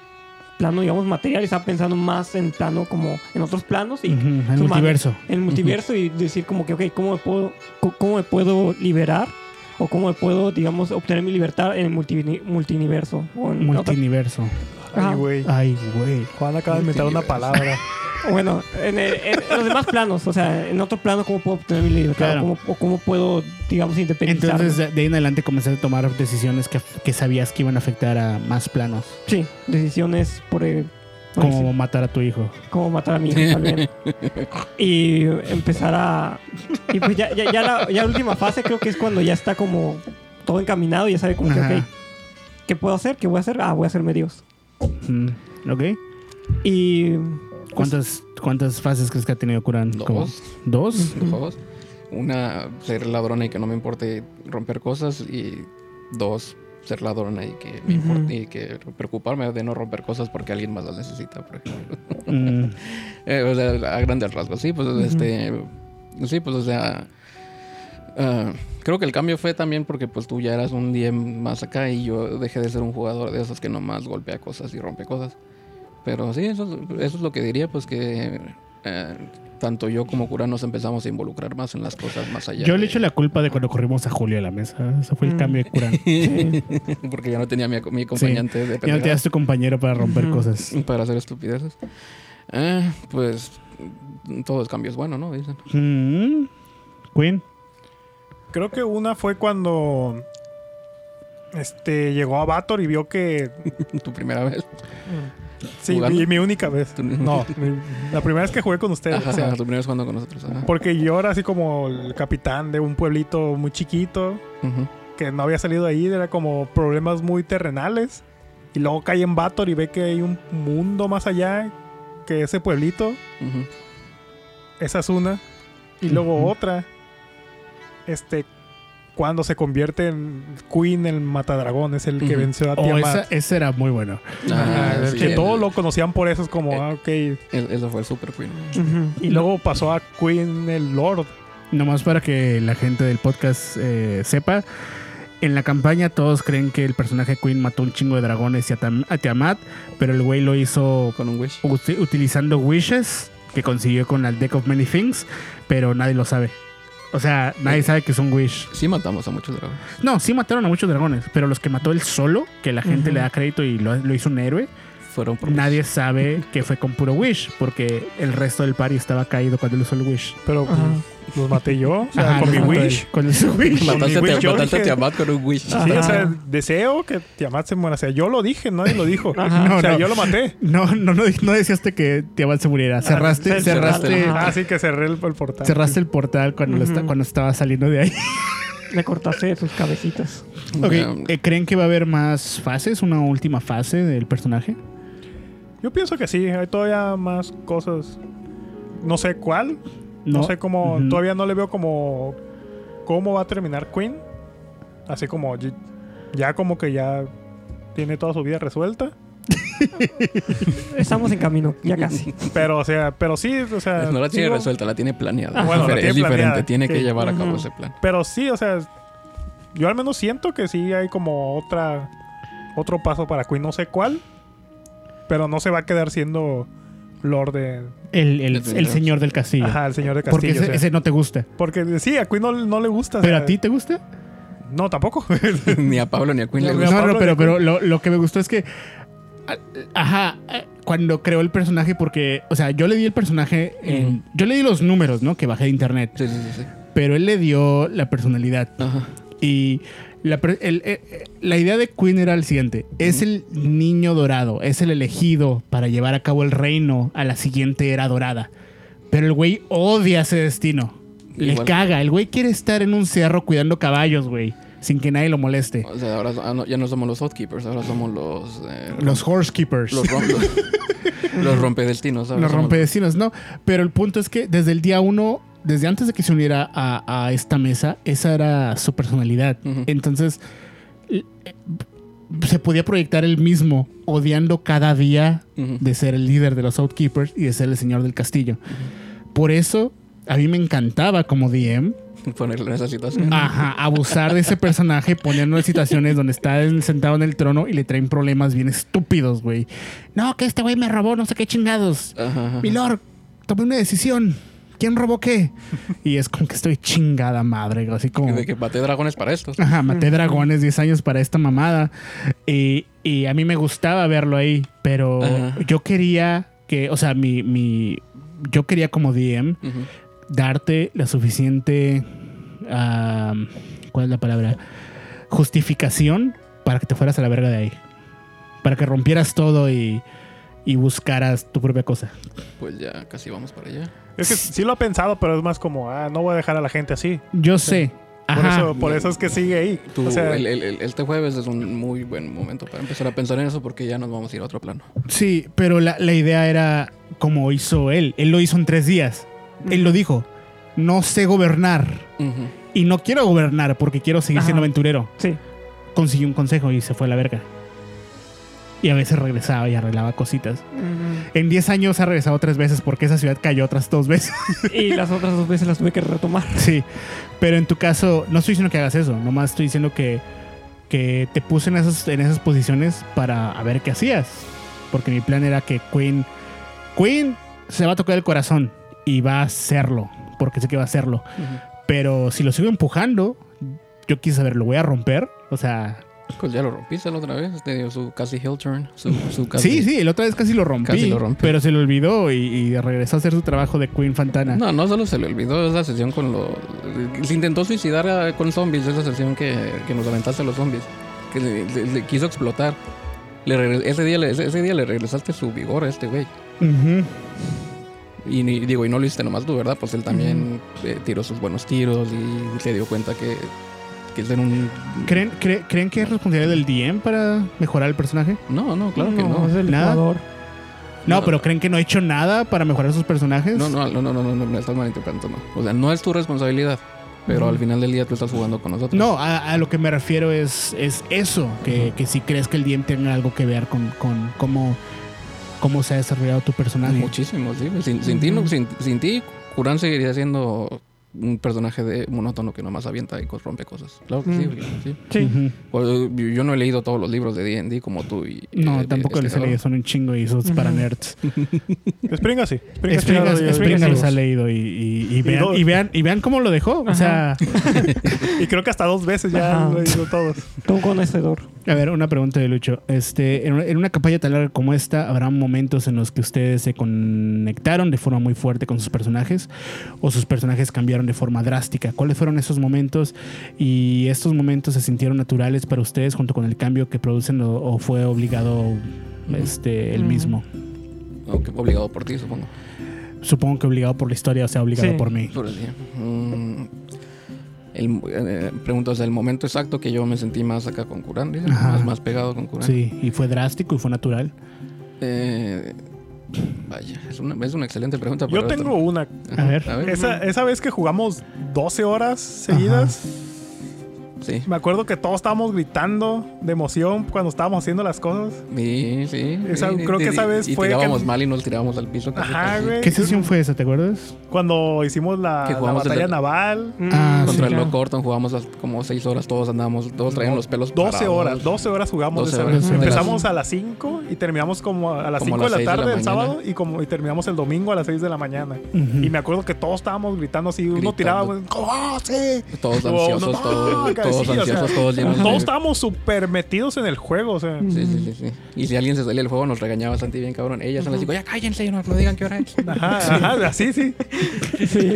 plano, digamos, material, estaba pensando más en plano como en otros planos y Ujú, El multiverso. en el multiverso y decir como que, ok, ¿cómo me puedo, cómo me puedo liberar? O cómo me puedo, digamos, obtener mi libertad en el multi- multiverso. O en otra- ay, güey. Ay, güey. Juan acaba de inventar una palabra. [LAUGHS] Bueno, en, el- en los demás planos, o sea, en otro plano, ¿cómo puedo obtener mi libertad? Claro. Cómo, o cómo puedo, digamos, independizarme. Entonces, de ahí en adelante comenzaste a tomar decisiones que, que sabías que iban a afectar a más planos. Sí, decisiones por, eh, por Como decir, matar a tu hijo. cómo matar a mi hijo también. [LAUGHS] y empezar a... Y pues ya, ya, ya la, ya la última fase creo que es cuando ya está como todo encaminado y ya sabe como que, ok, ¿qué puedo hacer? ¿Qué voy a hacer? Ah, voy a hacerme Dios. Mm, ¿Ok? Y... ¿Cuántas, ¿Cuántas fases crees que ha tenido Kuran? Como- Dos. ¿Dos? Dos. Una, ser ladrona y que no me importe romper cosas. Y dos, ser ladrona y que me importe y que preocuparme de no romper cosas porque alguien más las necesita, por ejemplo. Mm, [LAUGHS] Eh, o sea, a grandes rasgos, sí, pues este. Sí, pues o sea. ah, creo que el cambio fue también porque pues tú ya eras un DM más acá y yo dejé de ser un jugador de esos que nomás golpea cosas y rompe cosas. Pero sí, eso, es- eso es lo que diría, pues que eh, tanto yo como Cura nos empezamos a involucrar más en las cosas más allá. Yo le de- echo la culpa de cuando corrimos a Julio a la mesa. Eso fue el Mm. cambio de Kuran. [LAUGHS] Sí. porque ya no tenía mi, mi acompañante de Ya no tenías tu compañero para romper cosas. [LAUGHS] para hacer estupideces. Eh, pues todo el cambio es bueno, ¿no? Dicen. Mm. Queen. Creo que una fue cuando este llegó a Vator y vio que [LAUGHS] Tu primera vez. sí, ¿Jugando? y mi única vez. No, la primera vez que jugué con ustedes. Ajá, o sea, tu primera vez jugando con nosotros. Ajá. porque yo era así como el capitán de un pueblito muy chiquito que no había salido de ahí, era como problemas muy terrenales. Y luego cae en Vator y ve que hay un mundo más allá que ese pueblito. Esa es una. Y luego otra. Este. Cuando se convierte en Queen, el matadragón, es el que venció a Oh, Tiamat. esa, ese era muy bueno. Sí, que el- todos lo conocían por eso, es como, Eh, ah, ok. el- Eso fue el Super Queen. Y luego pasó a Queen el Lord. Nomás para que la gente del podcast eh, sepa. En la campaña todos creen que el personaje Queen mató un chingo de dragones y a, Tam- a Tiamat, pero el güey lo hizo Con un wish. uti- utilizando wishes que consiguió con el Deck of Many Things, pero nadie lo sabe. O sea, nadie Eh. sabe que es un wish. Sí matamos a muchos dragones. No, sí mataron a muchos dragones, pero los que mató él solo, que la gente le da crédito y lo, lo hizo un héroe, Fueron por nadie sabe que fue con puro wish, porque el resto del party estaba caído cuando él usó el wish. Pero Ajá. los maté yo. O sea, Ajá, con mi wish. él, Con su wish. Con Mataste, mi wish, mataste a Tiamat con un wish. Sí, o sea, deseo que Tiamat se muera. O sea, yo lo dije, nadie lo dijo. No, o sea, no. yo lo maté. No, no, no, no decíaste que Tiamat se muriera. Cerraste, Ah, cerraste. Ah, sí, que cerré el, el portal. cerraste el portal cuando, lo esta- Ujú. cuando estaba saliendo de ahí. Le cortaste sus cabecitas. Ok, Um, eh, ¿Creen que va a haber más fases? ¿Una última fase del personaje? Yo pienso que sí, hay todavía más cosas. No sé cuál. No, sé cómo. Todavía no le veo como. ¿Cómo va a terminar Queen? Así como. Ya como que ya tiene toda su vida resuelta. [LAUGHS] Estamos en camino, ya casi. Pero, o sea, pero sí, o sea. No la tiene sigo- resuelta, la tiene planeada. Es bueno, la difer- tiene es diferente, tiene que llevar a cabo ese plan. Pero sí, o sea, yo al menos siento que sí hay como otra otro paso para Queen, no sé cuál, pero no se va a quedar siendo Lord de El, el, el señor del castillo. ajá, el señor de Porque Castillo. ese, o sea, ese no te gusta. porque sí, a Queen no, no le gusta. o ¿Pero sea, a ti te gusta? No, tampoco. [LAUGHS] ni a Pablo ni a Queen le No, gusta. No, Pablo no, pero, pero lo, lo que me gustó es que. Ajá, cuando creó el personaje, porque, o sea, yo le di el personaje en. Yo le di los números, ¿no? Que bajé de internet. Sí, sí, sí, sí. Pero él le dio la personalidad. Ajá. Y la, el- eh, eh, la idea de Queen era el siguiente: es el niño dorado, es el elegido para llevar a cabo el reino a la siguiente era dorada. Pero el güey odia ese destino. Le Igual. caga. El güey quiere estar en un cerro cuidando caballos, güey. Sin que nadie lo moleste. O sea, ahora ah, ya no somos los Hotkeepers, ahora somos los. eh, Los horse keepers. los, rom- los, [LAUGHS] los rompedestinos. Los somos rompedecinos, no. Pero el punto es que desde el día uno, desde antes de que se uniera a, a esta mesa, esa era su personalidad. Entonces, eh, se podía proyectar él mismo odiando cada día de ser el líder de los Outkeepers y de ser el señor del castillo. Por eso, a mí me encantaba como DM Ponerlo en esa situación. Ajá, abusar de ese personaje, ponerlo en situaciones donde está en- sentado en el trono y le traen problemas bien estúpidos, güey. No, que este güey me robó, no sé qué chingados. Milord, tomé una decisión. ¿Quién robó qué? Y es como que estoy chingada madre, así como... De que maté dragones para estos. Ajá, maté dragones 10 años para esta mamada. Y, y a mí me gustaba verlo ahí, pero Ajá. yo quería que, o sea, mi, mi, yo quería como DM darte la suficiente, ¿cuál es la palabra? Justificación para que te fueras a la verga de ahí. Para que rompieras todo y, y buscaras tu propia cosa. Pues ya casi vamos para allá. Es que sí lo ha pensado, pero es más como, ah, no voy a dejar a la gente así. Yo sé. Por eso, por eso es que sigue ahí. Tú, o sea, el- el- el- este jueves es un muy buen momento para empezar a pensar en eso porque ya nos vamos a ir a otro plano. Sí, pero la, la idea era como hizo él. Él lo hizo en tres días. Él lo dijo. No sé gobernar. Y no quiero gobernar porque quiero seguir Ajá. siendo aventurero. Sí. Consiguió un consejo y se fue a la verga. Y a veces regresaba y arreglaba cositas. En 10 años ha regresado tres veces porque esa ciudad cayó otras dos veces. [LAUGHS] Y las otras dos veces las tuve que retomar. sí. Pero en tu caso, no estoy diciendo que hagas eso. Nomás estoy diciendo que, que te puse en esas, en esas posiciones para a ver qué hacías. Porque mi plan era que Queen. Queen se va a tocar el corazón y va a hacerlo. Porque sé que va a hacerlo. Pero si lo sigo empujando, yo quise saber, ¿lo voy a romper? O sea, ya lo rompiste la otra vez. Te dio su casi heel turn. Su, su casi... sí, sí, el otra vez casi lo rompí. Casi lo rompí. Pero se le olvidó y, y regresó a hacer su trabajo de Queen Fantana. No, no solo se le olvidó esa sesión con los... Se intentó suicidar a- con zombies, esa sesión que, que nos aventaste a los zombies. Que le, le- le quiso explotar. Le ese, día, le- ese, ese día le regresaste su vigor a este güey. Y ni- digo, y no lo hiciste nomás tú, ¿verdad? Pues él también eh, tiró sus buenos tiros y se dio cuenta que, que es en un... ¿Creen, cre- ¿Creen que es responsabilidad del DM para mejorar el personaje? No, no, claro que Es no. el Nada. jugador. No, No. pero ¿creen que no ha hecho nada para mejorar sus personajes? No, no, no, no, no, no, no, me estás malinterpretando, no. O sea, no es tu responsabilidad, pero al final del día tú estás jugando con nosotros. No, a, a lo que me refiero es, es eso, que, que si crees que el DM tenga algo que ver con, con cómo, cómo se ha desarrollado tu personaje. Muchísimo, sí. Sin, sin ti, no- sin, sin ti, Kuran seguiría siendo un personaje de monótono que nomás avienta y rompe cosas. Claro que sí, Mm. sí. Pues, yo yo no he leído todos los libros de D&D como tú y... No, eh, tampoco este, les he leído, son un chingo y eso es para nerds. [LAUGHS] Springa sí. Springa los ha leído y, y- y vean, y, vean, y vean cómo lo dejó. O sea, [LAUGHS] Y creo que hasta dos veces ya Ajá. lo he ido todos. Todo un conocedor. A ver, una pregunta de Lucho. Este, en, una- campaña tan larga como esta, ¿habrá momentos en los que ustedes se conectaron de forma muy fuerte con sus personajes o sus personajes cambiaron de forma drástica? ¿Cuáles fueron esos momentos y estos momentos se sintieron naturales para ustedes junto con el cambio que producen o, o fue obligado este, el mismo? Aunque obligado por ti, supongo. Supongo que obligado por la historia, o sea, obligado Sí. por mí. Por el día. Mm, el, eh, pregunto, o sea, el momento exacto que yo me sentí más acá con? Ajá. Más, más pegado con Kuran. Sí, y fue drástico y fue natural. Eh, vaya, es una, es una excelente pregunta. Yo tengo una. A ver. Esa, esa vez que jugamos 12 horas seguidas, Sí. Me acuerdo que todos estábamos gritando de emoción cuando estábamos haciendo las cosas. Sí, sí. Esa- sí, creo que y- esa vez y fue tirábamos que- mal y nos tirábamos al piso. casi, Ajá, casi. güey. ¿Qué sesión fue esa, te acuerdas? Cuando hicimos la, Que la jugamos el batalla de- naval. Ah, Contra sí, el. Lock Orton jugamos como seis horas, todos andábamos, todos traían los pelos 12 parados. horas, 12 horas jugamos 12 esa horas. Empezamos a las 5 y terminamos como a las Como 5 a de las la de tarde la el mañana. sábado y como y terminamos el domingo a las 6 de la mañana. Y me acuerdo que todos estábamos gritando así, uno Gritando. tiraba, güey, ¡oh, sí! Todos ansiosos, no, todos, todos sí, o sea, ansiosos, todos llenos de- Todos estábamos súper metidos en el juego, o sea. Sí, sí, sí, sí. Y si alguien se salía del juego, nos regañaba Santi bien cabrón. Ella se les dijo, ya cállense, no no digan qué hora es. Ajá, ajá, así, sí. Sí.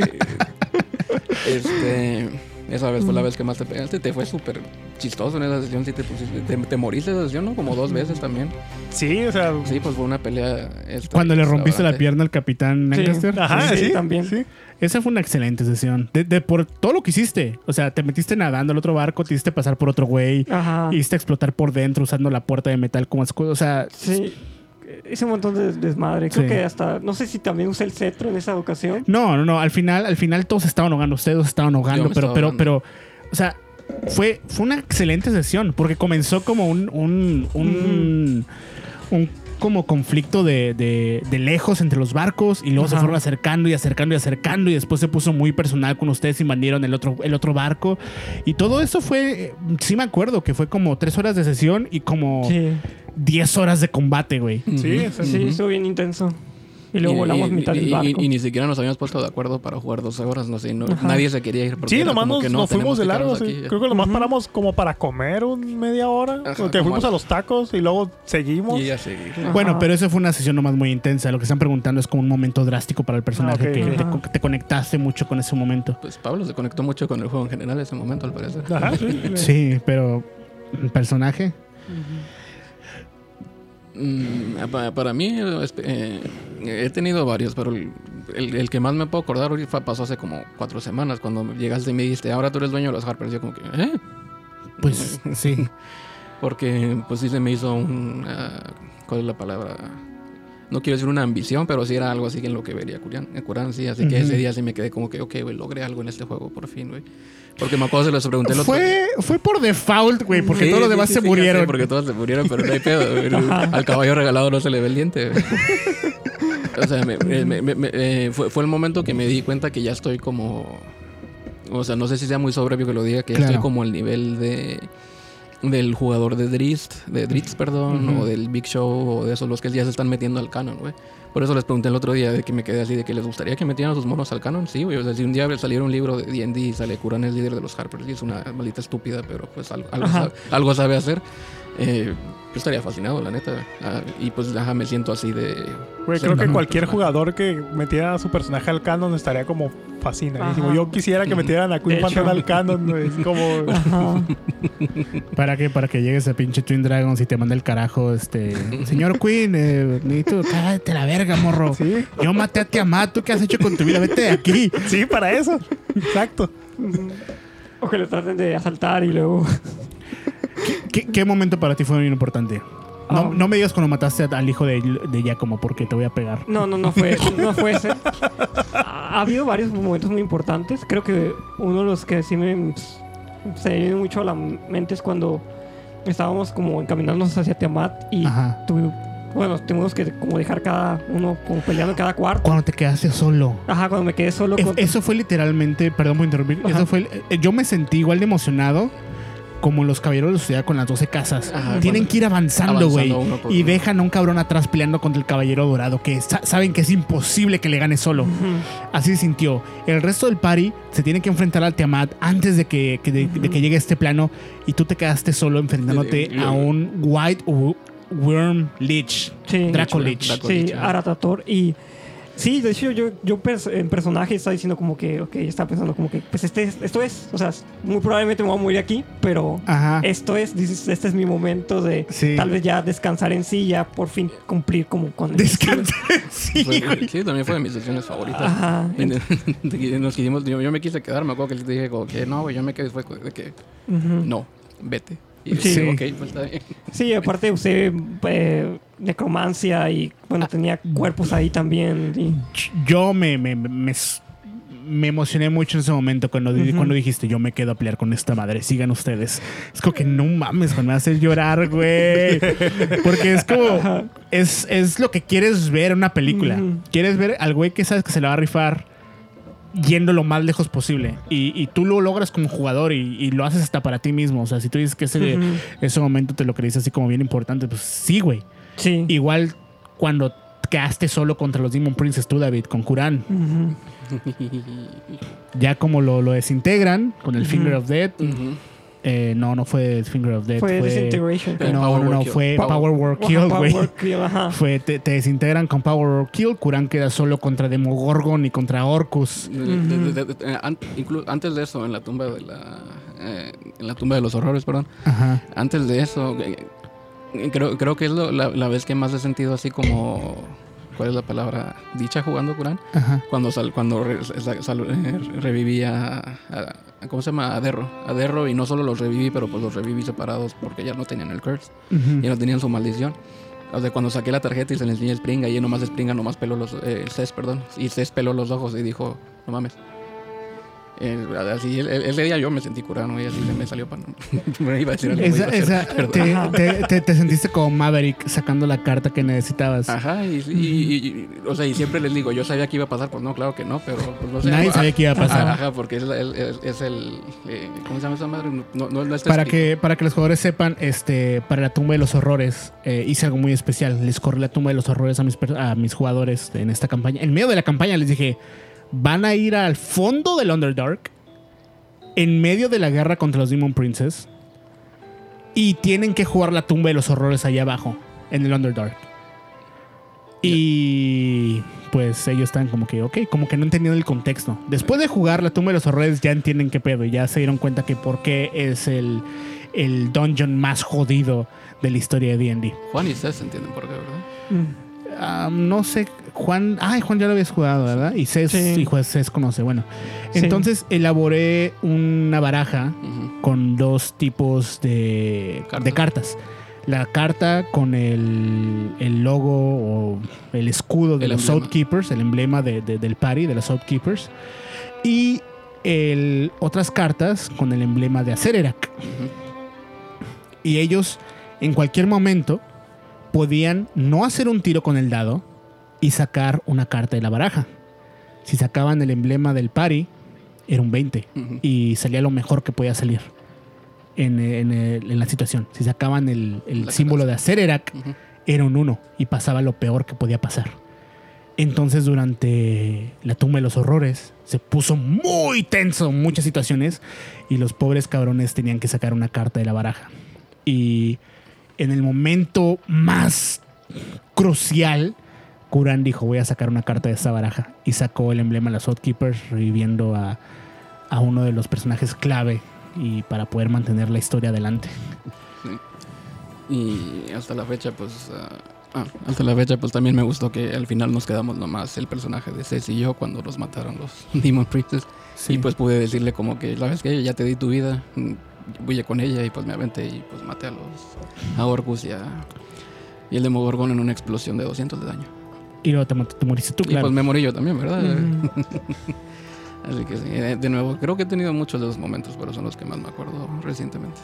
Este, esa vez fue la vez que más te pegaste. Te fue súper chistoso en esa sesión. Sí, te, pusiste, te, te moriste esa sesión, ¿no? Como dos veces también. Sí, o sea. Sí, pues fue una pelea. esta, Cuando le rompiste la pierna al capitán Sí. Lancaster. Ajá, Sí, sí, también. sí. Esa fue una excelente sesión. De, de por todo lo que hiciste. O sea, te metiste nadando al otro barco, te hiciste pasar por otro güey, Ajá. hiciste explotar por dentro usando la puerta de metal como escudo. O sea, Sí. Hice un montón de desmadre. Creo Sí. que hasta. No sé si también usé el cetro en esa ocasión. no, no, no. Al final, al final todos se estaban ahogando. Ustedes se estaban ahogando, pero, pero, ahogando. pero, o sea, fue, fue una excelente sesión porque comenzó como un, un, un, un como conflicto de, de- de lejos entre los barcos y luego se fueron acercando y acercando y acercando y después se puso muy personal con ustedes y invadieron el otro, el otro barco y todo eso fue, sí me acuerdo que fue como tres horas de sesión y como Sí. diez horas de combate, güey. Sí, sea, Sí, estuvo bien intenso. Y luego Y- volamos y- mitad y- del y- barco. Y, ni siquiera nos habíamos puesto de acuerdo para jugar 12 horas, no sé, no- nadie se quería ir. porque Sí, nomás nos, que no, nos fuimos de largo. sí. Creo que nomás Ujú. paramos como para comer un media hora. Ajá, porque fuimos a- a los tacos y luego seguimos. Y ya. Bueno, pero eso fue una sesión nomás muy intensa. Lo que están preguntando es como un momento drástico para el personaje Ah, ok. que te, conectaste mucho con ese momento. Pues Pablo se conectó mucho con el juego en general en ese momento, al parecer. Ajá, sí. Sí, pero el personaje. Para mí, espe- eh, he tenido varios, pero el, el- el que más me puedo acordar pasó hace como cuatro semanas, cuando llegaste y me dijiste, ahora tú eres dueño de los Harpers. Yo como que, ¿eh? Pues [LAUGHS] sí. Porque pues sí se me hizo un... ah, ¿Cuál es la palabra? No quiero decir una ambición, pero sí era algo así en lo que vería Curán, sí. Así que ese día sí me quedé como que, ok, güey, logré algo en este juego, por fin, güey. Porque me acuerdo, se los pregunté el otro Fue, fue por default, güey, porque Sí, todos los demás sí, se sé, murieron. porque todos se murieron, pero no hay pedo. [LAUGHS] Al caballo regalado no se le ve el diente. [LAUGHS] o sea, me- me- me- me- eh, fue, fue el momento que me di cuenta que ya estoy como... O sea, no sé si sea muy soberbio que lo diga, que Claro. estoy como al nivel de del jugador de Drist, de Dritz, perdón, o del Big Show, o de esos, los que ya se están metiendo al canon, güey. Por eso les pregunté el otro día de que me quedé así, de que les gustaría que metieran a sus monos al canon. Sí, güey. O sea, si un día saliera un libro de D&D y sale Kuran el líder de los Harpers y es una maldita estúpida, pero pues algo, algo, sabe, algo sabe hacer, eh, yo estaría fascinado, la neta. Ah, y pues, ajá, me siento así de... Güey, creo que cualquier personaje. jugador que metiera a su personaje al canon estaría como fascinadísimo. Ajá. Yo quisiera que metieran a Queen Panther al canon, güey. Es como... Ajá. ¿Para qué? Para que llegues a pinche Twin Dragons y te mande el carajo, este... Señor Queen, eh, necesito... Cállate la verga, morro. Sí, Yo maté a Tiamat, ¿tú qué has hecho con tu vida? Vete de aquí. sí, para eso. Exacto. O que lo traten de asaltar y luego. ¿Qué, qué momento para ti fue muy importante? No, Ah. no me digas cuando mataste al hijo de, de Giacomo porque te voy a pegar. No, no, no fue, no fue ese. Ha, [LAUGHS] ha habido varios momentos muy importantes. Creo que uno de los que sí me se me viene mucho a la mente es cuando estábamos como encaminándonos hacia Tiamat y bueno, tuvimos que como dejar cada uno como peleando en cada cuarto. Cuando te quedaste solo. Ajá, cuando me quedé solo Es- con... Eso fue literalmente, perdón por interrumpir, Ajá. eso fue, eh, yo me sentí igual de emocionado como los caballeros de la ciudad con las 12 casas. Ajá, Tienen que ir avanzando, güey. Y uno. dejan a un cabrón atrás peleando contra el caballero dorado, que sa- saben que es imposible que le gane solo. Ujú. Así se sintió. El resto del party se tiene que enfrentar al Tiamat antes de que, que de, de que llegue a este plano y tú te quedaste solo enfrentándote a un White Wo- Worm Lich. Sí. Draco Lich. Sí. Aratator. Y sí, de hecho, yo, yo pers- en personaje estaba diciendo como que, ok, estaba pensando como que, pues este, es- esto es, o sea, muy probablemente me voy a morir aquí, pero Ajá. esto es, dices, este es mi momento de Sí. tal vez ya descansar en sí, ya por fin cumplir como con el- Descansa. sí, también fue de mis sesiones favoritas. Ajá. [LAUGHS] Nos quisimos, yo, yo me quise quedar, me acuerdo que les dije como que no, güey, yo me quedé después de que no, vete. Y Sí. sí, ok, pues está bien. Sí, aparte usé eh, necromancia y bueno, tenía cuerpos ahí también. y- yo me, me, me, me emocioné mucho en ese momento cuando, cuando dijiste, yo me quedo a pelear con esta madre, sigan ustedes. Es como que no mames, me hace llorar, güey. Porque es como, es, es lo que quieres ver en una película. Quieres ver al güey que sabes que se la va a rifar yendo lo más lejos posible. Y, y tú lo logras como jugador y, y lo haces hasta para ti mismo. O sea, si tú dices que ese, ese momento te lo crees así como bien importante, pues sí, güey. Sí. Igual cuando quedaste solo contra los Demon Princes tú, David, con Kuran. Ya como lo, lo desintegran con el. Finger of Death. Eh, no, no fue Finger of Death. Fue Fue, Disintegration. No, no, no, fue Power- Ajá, Kill, Power güey. Kill, ajá. Fue, te, te desintegran con Power Word Kill. Kuran queda solo contra Demogorgon y contra Orcus. De- de- de- de- eh, an- inclu- antes de eso, en la tumba de la. eh, en la tumba de los horrores, perdón. Ajá. Antes de eso, eh, creo, creo que es lo- la, la vez que más he sentido así como. ¿Cuál es la palabra? Dicha jugando Kuran. Ajá. Cuando, sal, cuando re- sal- eh, revivía. a- ¿Cómo se llama? A Derro. A Derro, y no solo los reviví, pero pues los reviví separados porque ya no tenían el curse. Ujú. Ya no tenían su maldición. O sea, cuando saqué la tarjeta y se le enseñé a Springa, y él nomás Springa nomás peló los... Eh, Cés, perdón. Y Cés peló los ojos y dijo, no mames. Eh, así, el- el- día yo me sentí curado, y así me salió para... [LAUGHS] me iba a decir algo. Esa, a esa- te, te- te- te sentiste como Maverick sacando la carta que necesitabas. Ajá, y, y- y- o sea, y siempre les digo, yo sabía que iba a pasar, pues no, claro que no, pero pues no sé. Nadie ah, sabía que iba a pasar. Ajá, porque es, el- es el... eh, ¿Cómo se llama esa madre? No, no, no Para que, para que los jugadores sepan, este, para la tumba de los horrores, eh, hice algo muy especial. Les corrí la tumba de los horrores a mis, a mis jugadores en esta campaña. En medio de la campaña les dije, van a ir al fondo del Underdark, en medio de la guerra contra los Demon Princes, y tienen que jugar la tumba de los horrores allá abajo, en el Underdark. Y pues ellos están como que, ok, como que no entendieron el contexto. Después de jugar la tumba de los horrores ya entienden qué pedo y ya se dieron cuenta que por qué es el, el dungeon más jodido de la historia de D&D. Juan y Cés entienden por qué, ¿verdad? Mm. No sé, Juan, ay, Juan ya lo habías jugado, ¿verdad? Y Cés, Sí. y Juan Cés conoce, bueno. Sí. Entonces elaboré una baraja con dos tipos de Cartas. de cartas. La carta con el, el logo o el escudo de El los emblema. Southkeepers, el emblema de- de- del party, de los Southkeepers. Y el, otras cartas con el emblema de Acererak. Ujú. Y ellos en cualquier momento podían no hacer un tiro con el dado y sacar una carta de la baraja. Si sacaban el emblema del party, era un 20 Ujú. y salía lo mejor que podía salir en, en la situación. Si sacaban el, símbolo de Acererak, Ujú. era un 1 y pasaba lo peor que podía pasar. Entonces durante la tumba de los horrores se puso muy tenso en muchas situaciones y los pobres cabrones tenían que sacar una carta de la baraja. Y en el momento más crucial, Kuran dijo voy a sacar una carta de esa baraja y sacó el emblema de los Outkeepers reviviendo a, a uno de los personajes clave y para poder mantener la historia adelante. Y hasta la fecha, pues. ah, ah, hasta la fecha, pues también me gustó que al final nos quedamos nomás el personaje de Cés y yo cuando nos mataron los [LAUGHS] Demon Princess. Sí. Y pues pude decirle como que, ¿sabes qué? Ya te di tu vida. Voy con ella y pues me aventé y pues maté a los. a Orcus y a. Y el Demogorgon en una explosión de 200 de daño. Y luego te, te moriste tú, Y claro. pues me morí yo también, ¿verdad? [LAUGHS] Así que sí, eh, de nuevo, creo que he tenido muchos de esos momentos, pero son los que más me acuerdo recientemente.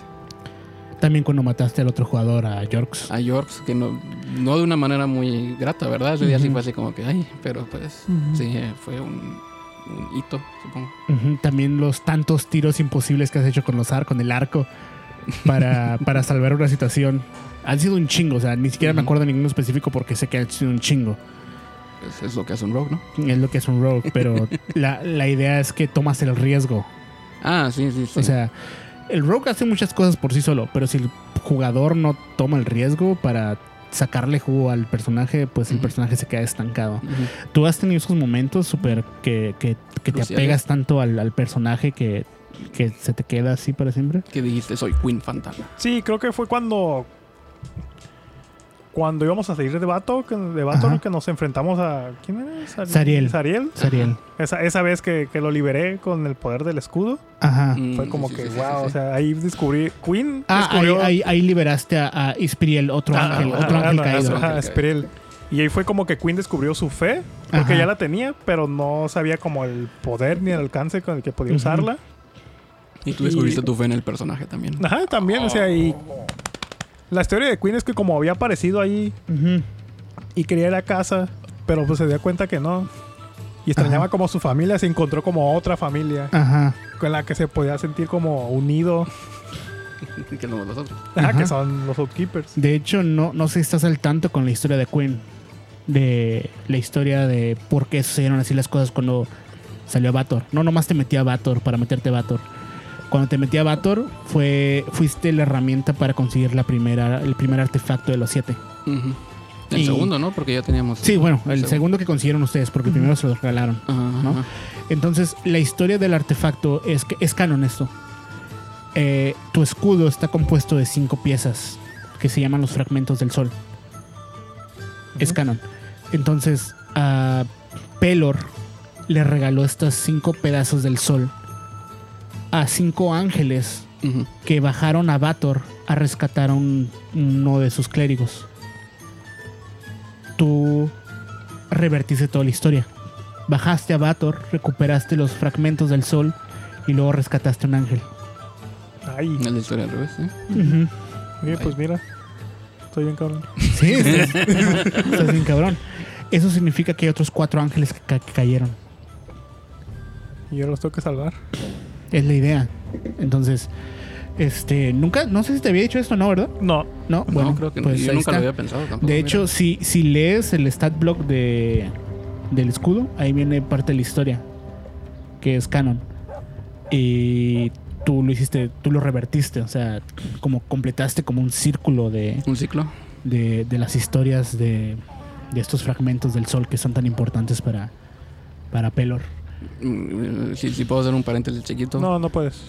También cuando mataste al otro jugador, a Yorks. A Yorks, que no, no de una manera muy grata, ¿verdad? Ese día sí Ujú. fue así como que, ay, pero pues sí, eh, fue un, un hito, supongo. También los tantos tiros imposibles que has hecho con los ar, con el arco para, [LAUGHS] para salvar una situación. Han sido un chingo, o sea, ni siquiera me acuerdo de ninguno específico porque sé que han sido un chingo. Es, es lo que hace un rogue, ¿no? Es lo que es un rogue, pero [LAUGHS] la, la idea es que tomas el riesgo. Ah, sí, sí, sí. O sea, el rogue hace muchas cosas por sí solo, pero si el jugador no toma el riesgo para sacarle jugo al personaje, pues el personaje se queda estancado. ¿Tú has tenido esos momentos súper que, que, que te apegas tanto al, al personaje que, que se te queda así para siempre? ¿Qué dijiste? Soy Queen Fantasma. Sí, creo que fue cuando. Cuando íbamos a salir de Bato, que, de Bato que nos enfrentamos a. ¿Quién era? Sar- Sariel. Sariel. Sariel. Esa, esa vez que, que lo liberé con el poder del escudo. Ajá. Mm, Fue como sí, que, sí, wow. sí, sí. O sea, ahí descubrí. Queen Ah, ahí, descubrió. ahí, ahí liberaste a, a Ispiriel, otro Ah, ángel, ajá, otro ángel ah, caído. ajá, Espirel. Y ahí fue como que Queen descubrió su fe, porque Ajá. ya la tenía, pero no sabía como el poder ni el alcance con el que podía usarla. Y tú descubriste tu fe en el personaje también. Ajá, también, o sea, y la historia de Queen es que como había aparecido ahí y quería ir a casa, pero pues se dio cuenta que no. Y extrañaba Ajá. como su familia, se encontró como otra familia Ajá. con la que se podía sentir como unido, [LAUGHS] que somos nosotros. Ajá, Ajá. que son los Outkeepers. De hecho, no, no sé si estás al tanto con la historia de Queen. De la historia de por qué sucedieron así las cosas cuando salió Vator. No nomás te metía Vator para meterte Vator. Cuando te metía Vator, fue, fuiste la herramienta para conseguir la primera, el primer artefacto de los siete. El Y- segundo, ¿no? Porque ya teníamos. Sí, bueno, el Segundo. segundo que consiguieron ustedes, porque el primero se lo regalaron. Ajá. Entonces, la historia del artefacto es que es canon esto. Eh, tu escudo está compuesto de cinco piezas que se llaman los fragmentos del sol. Es canon. Entonces, a Pelor le regaló estos cinco pedazos del sol a cinco ángeles que bajaron a Vator a rescatar a un- uno de sus clérigos. Tú revertiste toda la historia. Bajaste a Vator, recuperaste los fragmentos del sol y luego rescataste a un ángel. Ay, Es la historia al revés, ¿eh? Ujú. oye, pues mira, estoy bien cabrón. Sí, estás, [LAUGHS] [LAUGHS] estás bien cabrón. Eso significa que hay otros cuatro ángeles que, ca- que cayeron. Y yo los tengo que salvar. Es la idea. Entonces, este, nunca, no sé si te había dicho esto, ¿no? ¿Verdad? No, No, bueno, no, creo que pues yo nunca está. lo había pensado tampoco. De mira. hecho, si, si lees el stat block de, del escudo, ahí viene parte de la historia, que es canon. Y tú lo hiciste, tú lo revertiste, o sea, como completaste como un círculo de, un ciclo. de, de las historias de, de estos fragmentos del sol que son tan importantes para, para Pelor. Si, si puedo hacer un paréntesis chiquito. no, no puedes.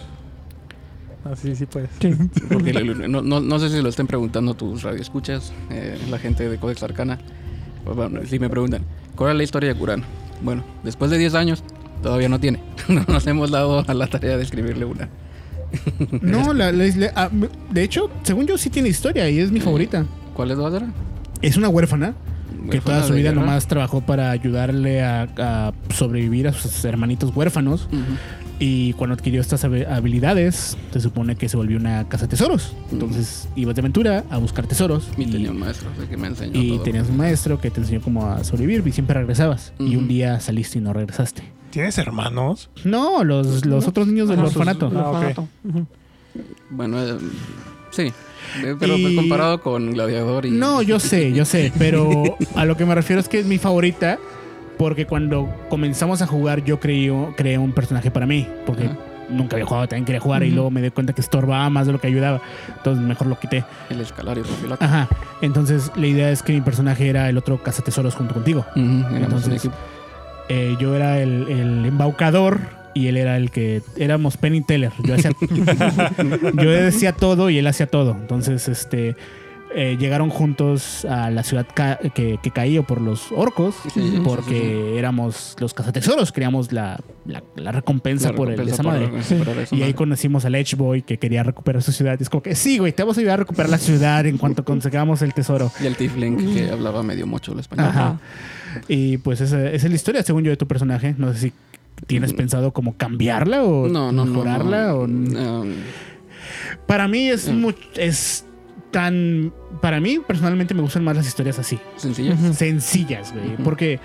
Ah, sí, sí puedes. Sí. [LAUGHS] Porque le- no, no, no sé si lo estén preguntando tus radioescuchas, eh, la gente de Codex Arcana. Pues bueno, si me preguntan, ¿cuál es la historia de Kurano? Bueno, después de 10 años, todavía no tiene. [LAUGHS] No nos hemos dado a la tarea de escribirle una. [LAUGHS] No, la, la- la- ah, de hecho, según yo sí tiene historia y es mi favorita. ¿Cuál es la otra? Es una huérfana que toda su de vida guerra. nomás trabajó para ayudarle a, a sobrevivir a sus hermanitos huérfanos. Y cuando adquirió estas habi- habilidades, se supone que se volvió una casa tesoros. Entonces ibas de aventura a buscar tesoros. Y y tenía un maestro o sea, que me enseñó y todo. tenías un maestro que te enseñó cómo a sobrevivir y siempre regresabas. Y un día saliste y no regresaste. ¿Tienes hermanos? No, los, los otros niños del orfanato. Ah. Bueno, eh, sí. Eh, Pero Y- pues, comparado con Gladiador y... No, [LAUGHS] yo sé, yo sé, pero [LAUGHS] a lo que me refiero es que es mi favorita porque cuando comenzamos a jugar yo creí, creé un personaje para mí, porque Ajá. nunca había jugado, también quería jugar y luego me di cuenta que estorbaba más de lo que ayudaba, entonces mejor lo quité. El Escalario Profilato. Ajá, entonces la idea es que mi personaje era el otro cazatesoros junto contigo. Entonces. Eh, yo era el, el embaucador y él era el que éramos Penn y Teller. Yo, hacía- [LAUGHS] yo decía todo y él hacía todo. Entonces, este eh, llegaron juntos a la ciudad ca- que, que caía por los orcos Sí, porque sí, éramos los cazatesoros, queríamos la, la- la recompensa La por el, recompensa esa por madre. recuperar esa Y ahí conocimos al Edge Boy que quería recuperar su ciudad. Y es como que, sí, güey, te vamos a ayudar a recuperar la ciudad en cuanto consigamos el tesoro. Y el Tiefling que hablaba medio mocho el español. Ajá. Y pues esa, esa es la historia, según yo, de tu personaje. No sé si tienes Mm. pensado como cambiarla o No, no, no, mejorarla. no. o- Um, Para mí es, much- es tan... Para mí, personalmente, me gustan más las historias así. sencillo. Ujú. Sencillas, güey. Porque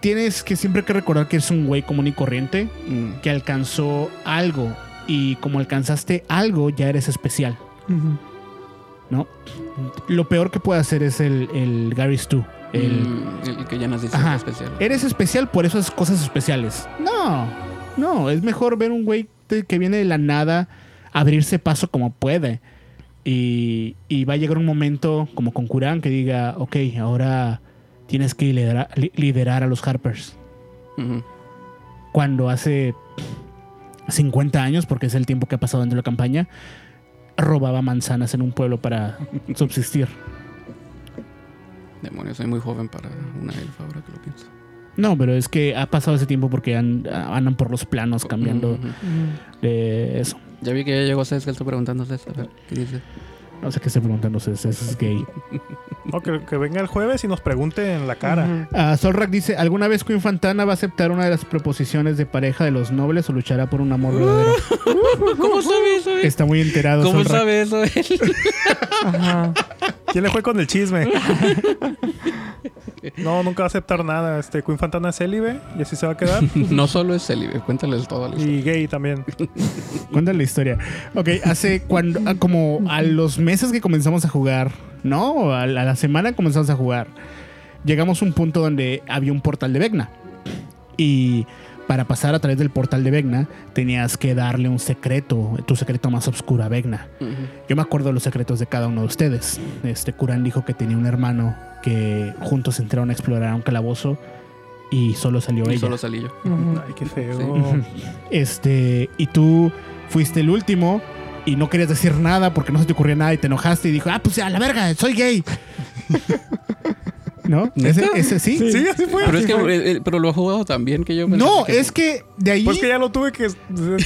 tienes que siempre que recordar que eres un güey común y corriente Mm, que alcanzó algo. Y como alcanzaste algo, ya eres especial. ¿no? Lo peor que puede hacer es el, el Gary Stu. El, mm, el que ya naciste Ajá. especial. Eres especial por esas cosas especiales. No, no, es mejor ver un güey que viene de la nada, abrirse paso como puede. Y, y va a llegar un momento, como con Kuran, que diga, ok, ahora tienes que liderar, li- liderar a los Harpers. Cuando hace 50 años, porque es el tiempo que ha pasado dentro de la campaña, robaba manzanas en un pueblo para subsistir. Demonios, soy muy joven para una elfa ahora que lo pienso. No, pero es que ha pasado ese tiempo porque an- andan por los planos cambiando de eso. Ya vi que ya llegó César, está preguntando César. A ver, ¿qué dice? No sé qué estoy preguntándose, ese es gay. O que, que venga el jueves y nos pregunte en la cara. Ah, Solrak dice, ¿alguna vez Queen Fantana va a aceptar una de las proposiciones de pareja de los nobles o luchará por un amor verdadero? ¿Cómo sabe eso? él? Está muy enterado. ¿Cómo Solrak. sabe eso? él? Ajá. ¿Quién le fue con el chisme? [LAUGHS] No, nunca va a aceptar nada. Este Queen Fantana es célibe y así se va a quedar. [LAUGHS] no solo es célibe, cuéntales todo la historia. Y gay también. [LAUGHS] Cuéntale la historia. Ok, hace cuando, ah, como a los meses que comenzamos a jugar, ¿no? A la, a la semana que comenzamos a jugar, llegamos a un punto donde había un portal de Vecna. Y para pasar a través del portal de Vecna, tenías que darle un secreto, tu secreto más oscuro a Vecna. Ujú. Yo me acuerdo los secretos de cada uno de ustedes. Este Kuran dijo que tenía un hermano que juntos entraron a explorar un calabozo y solo salió Y ella. solo salí yo. Ay, qué feo. Sí. [LAUGHS] Este, y tú fuiste el último y no querías decir nada porque no se te ocurría nada y te enojaste y dijo, ah, pues a la verga, soy gay. [LAUGHS] ¿No? Ese, ese sí. Sí, así fue. Pero es que pero lo he jugado tan bien que yo pensé No, que- es que de ahí Pues que ya lo tuve que. Es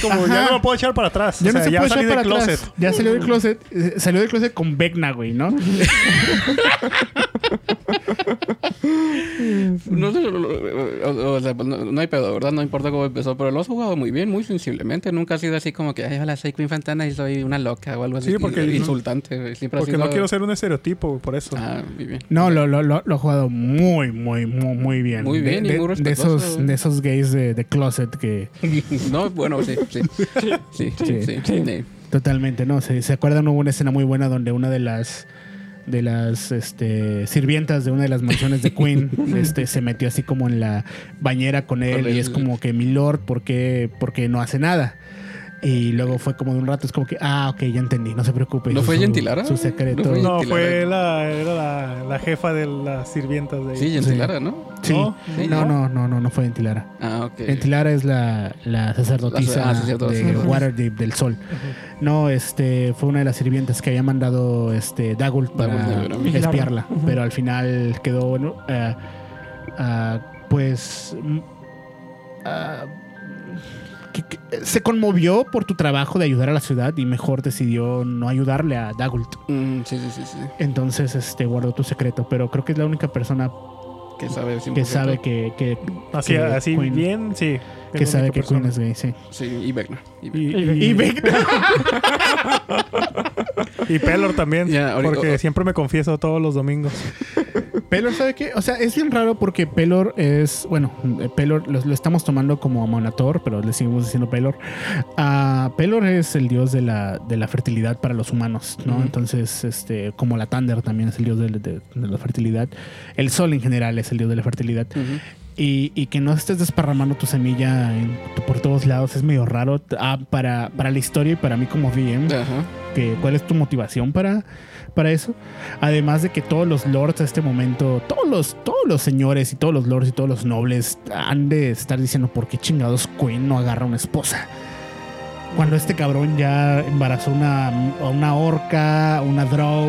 como, Ajá. ya no lo puedo echar para atrás. ya o no sea, se ya puede salí echar del closet. atrás. Ya salió del closet, eh, salió del closet con Vecna, güey, ¿no? [LAUGHS] No sé, o, o sea, pues, no, no hay pedo, ¿verdad? No importa cómo empezó, pero lo has jugado muy bien, muy sensiblemente. Nunca ha sido así como que, ay, hola, soy Queen Fantana y soy una loca o algo así. Sí, porque- insultante. ha Porque sido... no quiero ser un estereotipo, por eso. Ah, muy bien. No, lo, lo, lo, lo ha jugado muy, muy, muy, muy bien. Muy bien y de, muy de esos, de esos gays de, de closet que [LAUGHS] no, bueno, sí, [LAUGHS] sí. Sí, sí, sí. Sí. sí. Totalmente, ¿no? ¿Se, se acuerdan? Hubo una escena muy buena donde una de las de las este, sirvientas de una de las mansiones de Queen [LAUGHS] este, se metió así como en la bañera con él y es como que mi lord, ¿por qué, por qué no hace nada? Y luego fue como de un rato, es como que, ah, ok, ya entendí, no se preocupe. ¿No fue su- Gentilara? Su secreto. ¿No fue No, fue la, era la, la jefa de las sirvientas de ahí. Sí, Gentilara, ¿no? Sí. No, sí, no, ¿no? no, no, no, fue Gentilara. Ah, ok. Gentilara es la, la sacerdotisa La- ah, sacerdotisa. de. Waterdeep del Sol. No, este fue una de las sirvientas que había mandado este Dagult para espiarla, pero al final quedó bueno, ah, ah, pues mm, ah, que- que- se conmovió por tu trabajo de ayudar a la ciudad y mejor decidió no ayudarle a Dagult. Mm, sí, sí, sí, sí. Entonces, este guardó tu secreto, pero creo que es la única persona Que sabe 100%. que sabe que, que, Así, que así Queen- bien, sí. que sabe que Queen persona. es gay, sí. Sí, y Vecna. Y Vecna. Y, Y y, [LAUGHS] Pelor también. Porque oh, oh. siempre me confieso todos los domingos. [LAUGHS] Pelor, ¿sabe qué? O sea, es bien raro porque Pelor es, bueno, Pelor lo, lo estamos tomando como Monator, pero le seguimos diciendo Pelor. Ah, Pelor es el dios de la, de la fertilidad para los humanos, ¿no? Entonces, este, como la Thunder también es el dios de, de- de la fertilidad. El sol en general es el dios de la fertilidad. Y, y que no estés desparramando tu semilla en- por todos lados es medio raro ah, para, para la historia y para mí como Ajá. que cuál es tu motivación para, para eso. Además de que todos los lords a este momento, todos los, todos los señores y todos los lords y todos los nobles han de estar diciendo por qué chingados Queen no agarra una esposa. Cuando este cabrón ya embarazó una, a una orca, una drow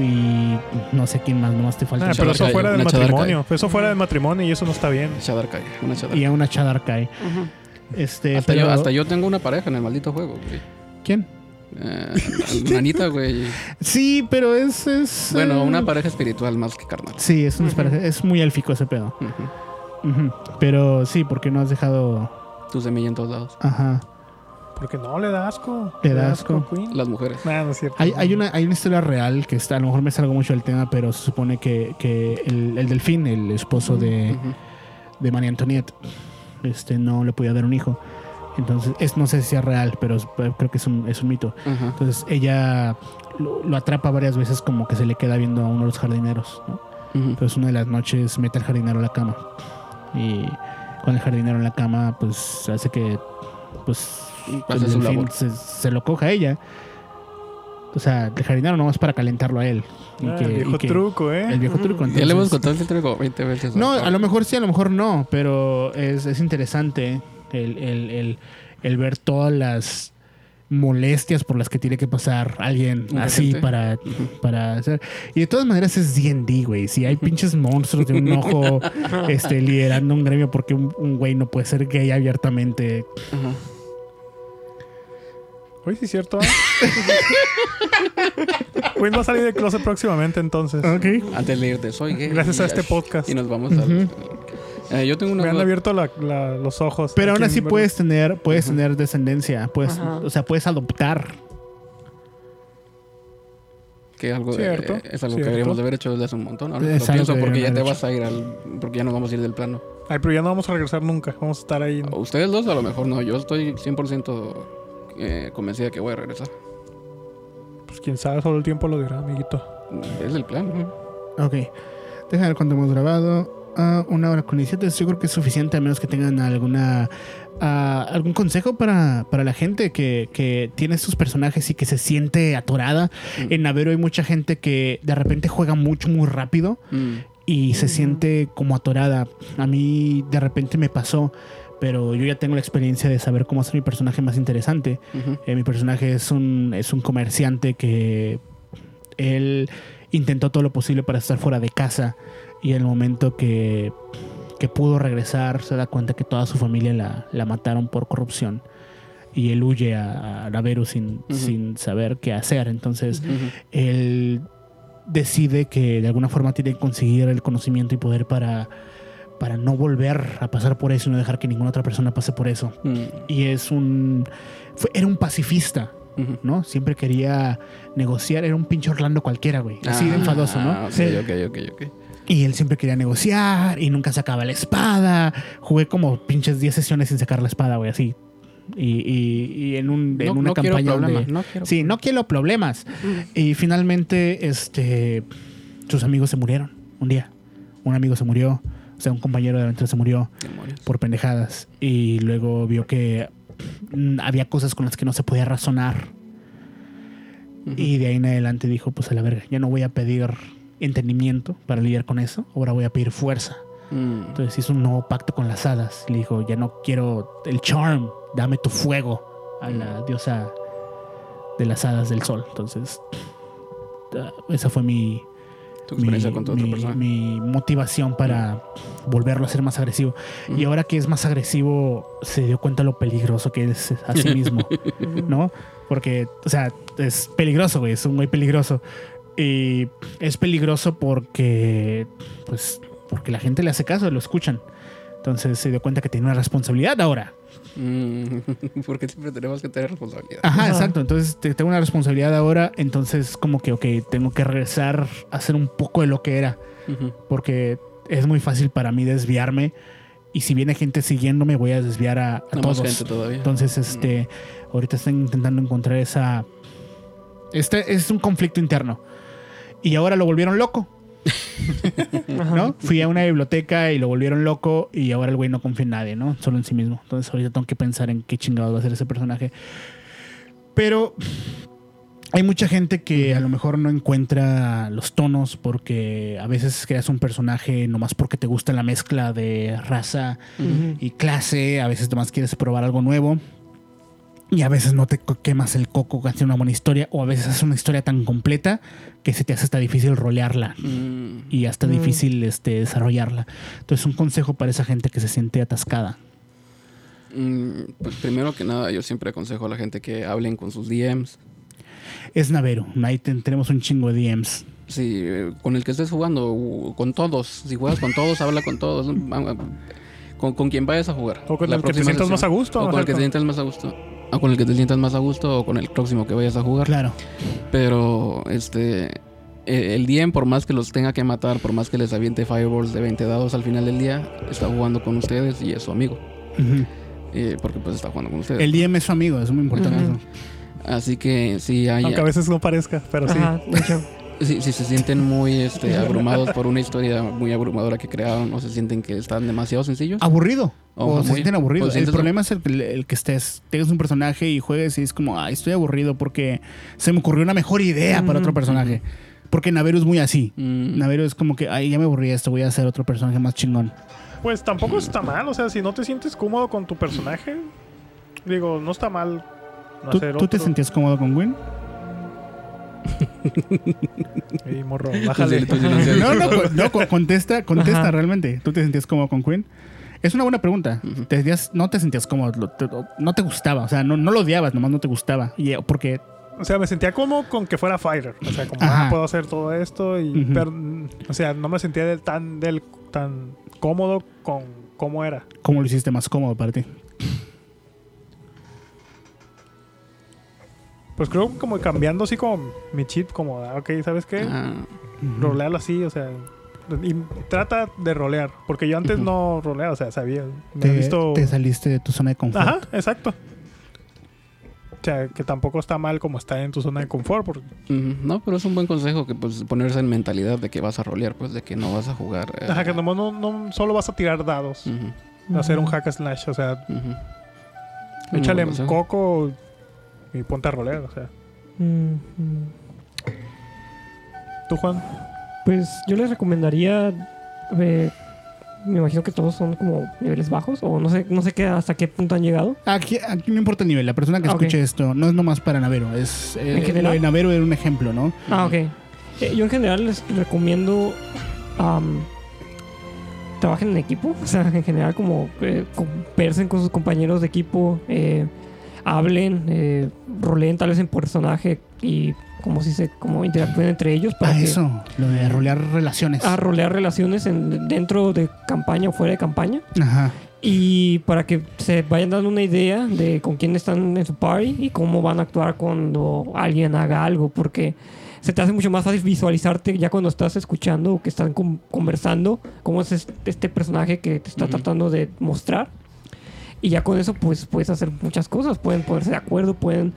y no sé quién más, nomás te falta. Ah, pero eso fuera del matrimonio. Eso fuera del matrimonio y eso no está bien. Chadarkai, una Chadarkai. y a una Chadarkai. Ujú. Este, Hasta, pero- yo, hasta yo tengo una pareja en el maldito juego, güey. ¿Quién? Eh, Nanita, güey. Sí, pero es. es Bueno, eh, una pareja espiritual más que carnal. Sí, es, una Ujú. pareja- es muy élfico ese pedo. Pero sí, porque no has dejado. Tu semilla en todos lados. Ajá. Porque no, le da asco. Le da asco. Queen. Las mujeres. Nah, no es cierto. Hay, hay, una, hay una historia real que está, a lo mejor me salgo mucho del tema, pero se supone que, que el, el delfín, el esposo de, de María Antoniette, este, no le podía dar un hijo. Entonces, es, no sé si es real, pero es- creo que es un, es un mito. Entonces, ella lo, lo atrapa varias veces como que se le queda viendo a uno de los jardineros. ¿no? Entonces, una de las noches mete al jardinero a la cama. Y con el jardinero en la cama, pues hace que pues, Hace su labor. se, se lo coja a ella. O sea, el jardinero nomás para calentarlo a él. Y Ah, que- el y viejo que- truco, ¿eh? El viejo truco. Ya le hemos entonces- contado el como 20 veces. No, a lo mejor sí, a lo mejor no, pero es, es interesante el, el- el- el ver todas las molestias por las que tiene que pasar alguien así para, para hacer. Y de todas maneras es D&D, güey. Si hay pinches monstruos de un ojo [LAUGHS] este, liderando un gremio porque un, güey no puede ser gay abiertamente. Ajá. Oye, sí es cierto. ¿eh? [LAUGHS] Queen va a salir de closet próximamente, entonces. Ok. Antes de irte, soy gay. Gracias a este podcast. Y nos vamos al... Eh, yo tengo una... Me han abierto la- la- los ojos. Pero aún así puedes tener, puedes tener descendencia, puedes, Ajá. o sea, puedes adoptar. Que algo de- Cierto, es algo cierto. que deberíamos de haber hecho desde hace un montón. Ahora Es lo algo pienso que porque ya te vas a ir al... Porque ya nos vamos a ir del plano. Ay, pero ya no vamos a regresar nunca. Vamos a estar ahí. en- Ustedes dos a lo mejor no. Yo estoy 100% eh, convencida de que voy a regresar. Pues quién sabe, solo el tiempo lo dirá, amiguito. Es el plan. ¿no? Ok. Déjame ver cuánto hemos grabado. Una hora con 17. Yo creo que es suficiente a menos que tengan alguna algún consejo para, para la gente que, que tiene estos personajes y que se siente atorada. Mm. En Navero hay mucha gente que de repente juega mucho, muy rápido Mm. y se Ujú. siente como atorada. A mí de repente me pasó, pero yo ya tengo la experiencia de saber cómo hacer mi personaje más interesante. Eh, mi personaje es un, es un comerciante que él intentó todo lo posible para estar fuera de casa y el momento que, que pudo regresar se da cuenta que toda su familia la, la mataron por corrupción y él huye a, a Naveru sin, sin saber qué hacer. Entonces él decide que de alguna forma tiene que conseguir el conocimiento y poder para, para no volver a pasar por eso y no dejar que ninguna otra persona pase por eso. Mm. Y es un... fue- era un pacifista. ¿no? Siempre quería negociar. Era un pinche Orlando cualquiera, güey. Así de Ah, enfadoso, ¿no? ok, Sí. ok, ok, ok. Y él siempre quería negociar y nunca sacaba la espada. Jugué como pinches 10 sesiones sin sacar la espada, güey, así. Y, y- y en, un, en No, una no quiero campaña donde- problemas. No Sí, no quiero problemas. Y finalmente, este, sus amigos se murieron un día. Un amigo se murió, o sea, un compañero de aventura se murió por pendejadas. Y luego vio que mm, había cosas con las que no se podía razonar. Y de ahí en adelante dijo, pues a la verga, ya no voy a pedir entendimiento para lidiar con eso, ahora voy a pedir fuerza. Mm. Entonces hizo un nuevo pacto con las hadas. Le dijo, ya no quiero el charm, dame tu fuego a la diosa de las hadas del sol. Entonces, ah, esa fue mi, Tu mi, con otra motivación para volverlo a ser más agresivo. Y Ujú. ahora que es más agresivo, se dio cuenta lo peligroso que es a sí mismo, [LAUGHS] ¿no? Porque, o sea, es peligroso, güey, es un güey peligroso. Y es peligroso porque, pues, porque la gente le hace caso, lo escuchan. Entonces se dio cuenta que tiene una responsabilidad ahora. Mm. [LAUGHS] Porque siempre tenemos que tener responsabilidad. Ajá, Ajá. exacto. Entonces te- tengo una responsabilidad ahora. Entonces, como que, ok, tengo que regresar a hacer un poco de lo que era. Porque es muy fácil para mí desviarme. Y si viene gente siguiéndome, voy a desviar a, a No más todos. gente todavía. Entonces, este, ahorita estoy intentando encontrar esa. Este es un conflicto interno. Y ahora lo volvieron loco, [LAUGHS] ¿no? Fui a una biblioteca y lo volvieron loco y ahora el güey no confía en nadie, ¿no? Solo en sí mismo. Entonces ahorita tengo que pensar en qué chingado va a ser ese personaje. Pero hay mucha gente que a lo mejor no encuentra los tonos porque a veces creas un personaje nomás porque te gusta la mezcla de raza Ujú. y clase, a veces nomás quieres probar algo nuevo. Y a veces no te quemas el coco hacer una buena historia, o a veces haces una historia tan completa que se te hace hasta difícil rolearla Mm. y hasta Mm. difícil este, desarrollarla. Entonces, un consejo para esa gente que se siente atascada. Mm, pues primero que nada, yo siempre aconsejo a la gente que hablen con sus DMs. Es Navero, ahí ten- tenemos un chingo de DMs. Sí, con el que estés jugando, con todos. Si juegas con todos, habla con todos. Con, con quien vayas a jugar. O con La el que te sientas más a gusto. O con el que te sientas más a gusto. O con el que te sientas más a gusto o con el próximo que vayas a jugar. Claro. Pero, este. eh, El DM, por más que los tenga que matar, por más que les aviente fireballs de 20 dados al final del día, está jugando con ustedes y es su amigo. Eh, porque pues está jugando con ustedes. El DM es su amigo, es muy importante. Así que si hay, Aunque a veces no parezca, pero sí. Ajá, hecho. [LAUGHS] si, si se sienten muy este, abrumados por una historia muy abrumadora que crearon o se sienten que están demasiado sencillos, Aburrido. O O, se muy- sienten aburridos. pues el sientes- problema es el, que- el que estés, tengas un personaje y juegues y es como, ay, estoy aburrido porque se me ocurrió una mejor idea para otro Ujú. personaje. Porque Naveru es muy así. mm, Naveru es como que, ay, ya me aburrí de esto, voy a hacer otro personaje más chingón. Pues tampoco está mal. O sea, si no te sientes cómodo con tu personaje, digo, no está mal ¿Tú, hacer tú te sentías cómodo con Win? [LAUGHS] Ey, morro, tú sí- bájale. tú sí. No, no, [LAUGHS] no, co- contesta, contesta Ajá. realmente. ¿Tú te sentías cómodo con Queen? Es una buena pregunta. Te sentías- no te sentías cómodo, no te gustaba, o sea, no, no lo odiabas, nomás no te gustaba. Y, eh, porque O sea, me sentía como con que fuera fighter. O sea, como, ah, puedo hacer todo esto. Y, pero, mm, o sea, no me sentía del, tan, del, tan cómodo con cómo era. ¿cómo lo hiciste más cómodo para ti? Pues creo como cambiando así como mi cheat, como, ah, ok, ¿sabes qué? Ah, Rolearlo así, o sea. Y trata de rolear. Porque yo antes no roleaba, o sea, sabía. Me he Te, visto. te saliste de tu zona de confort. Ajá, exacto. O sea, que tampoco está mal como estar en tu zona de confort. Porque. No, pero es un buen consejo que pues ponerse en mentalidad de que vas a rolear, pues de que no vas a jugar. eh, ajá, que nomás no, no solo vas a tirar dados. ujú, Hacer un hack and slash, o sea, échale Un buen consejo. coco y ponte a rolear, o sea. Mm. ¿Tú, Juan? Pues yo les recomendaría. eh, me imagino que todos son como niveles bajos. O no sé, no sé qué, hasta qué punto han llegado. Aquí, aquí no importa el nivel, la persona que Ah, escuche esto no es nomás para Navero, es eh, ¿En general? lo de Navero era un ejemplo, ¿no? Ah, ok. Eh, yo en general les recomiendo. trabajen en equipo. [LAUGHS] O sea, en general, como eh, conversen con sus compañeros de equipo. eh, hablen, eh, roleen tal vez en personaje y como si se como interactúen entre ellos para Ah, eso, lo de rolear relaciones. a rolear relaciones en- dentro de campaña o fuera de campaña Ajá. y para que se vayan dando una idea de con quién están en su party y cómo van a actuar cuando alguien haga algo porque se te hace mucho más fácil visualizarte ya cuando estás escuchando o que están con- conversando cómo es este, este personaje que te está tratando de mostrar y ya con eso pues puedes hacer muchas cosas pueden ponerse de acuerdo pueden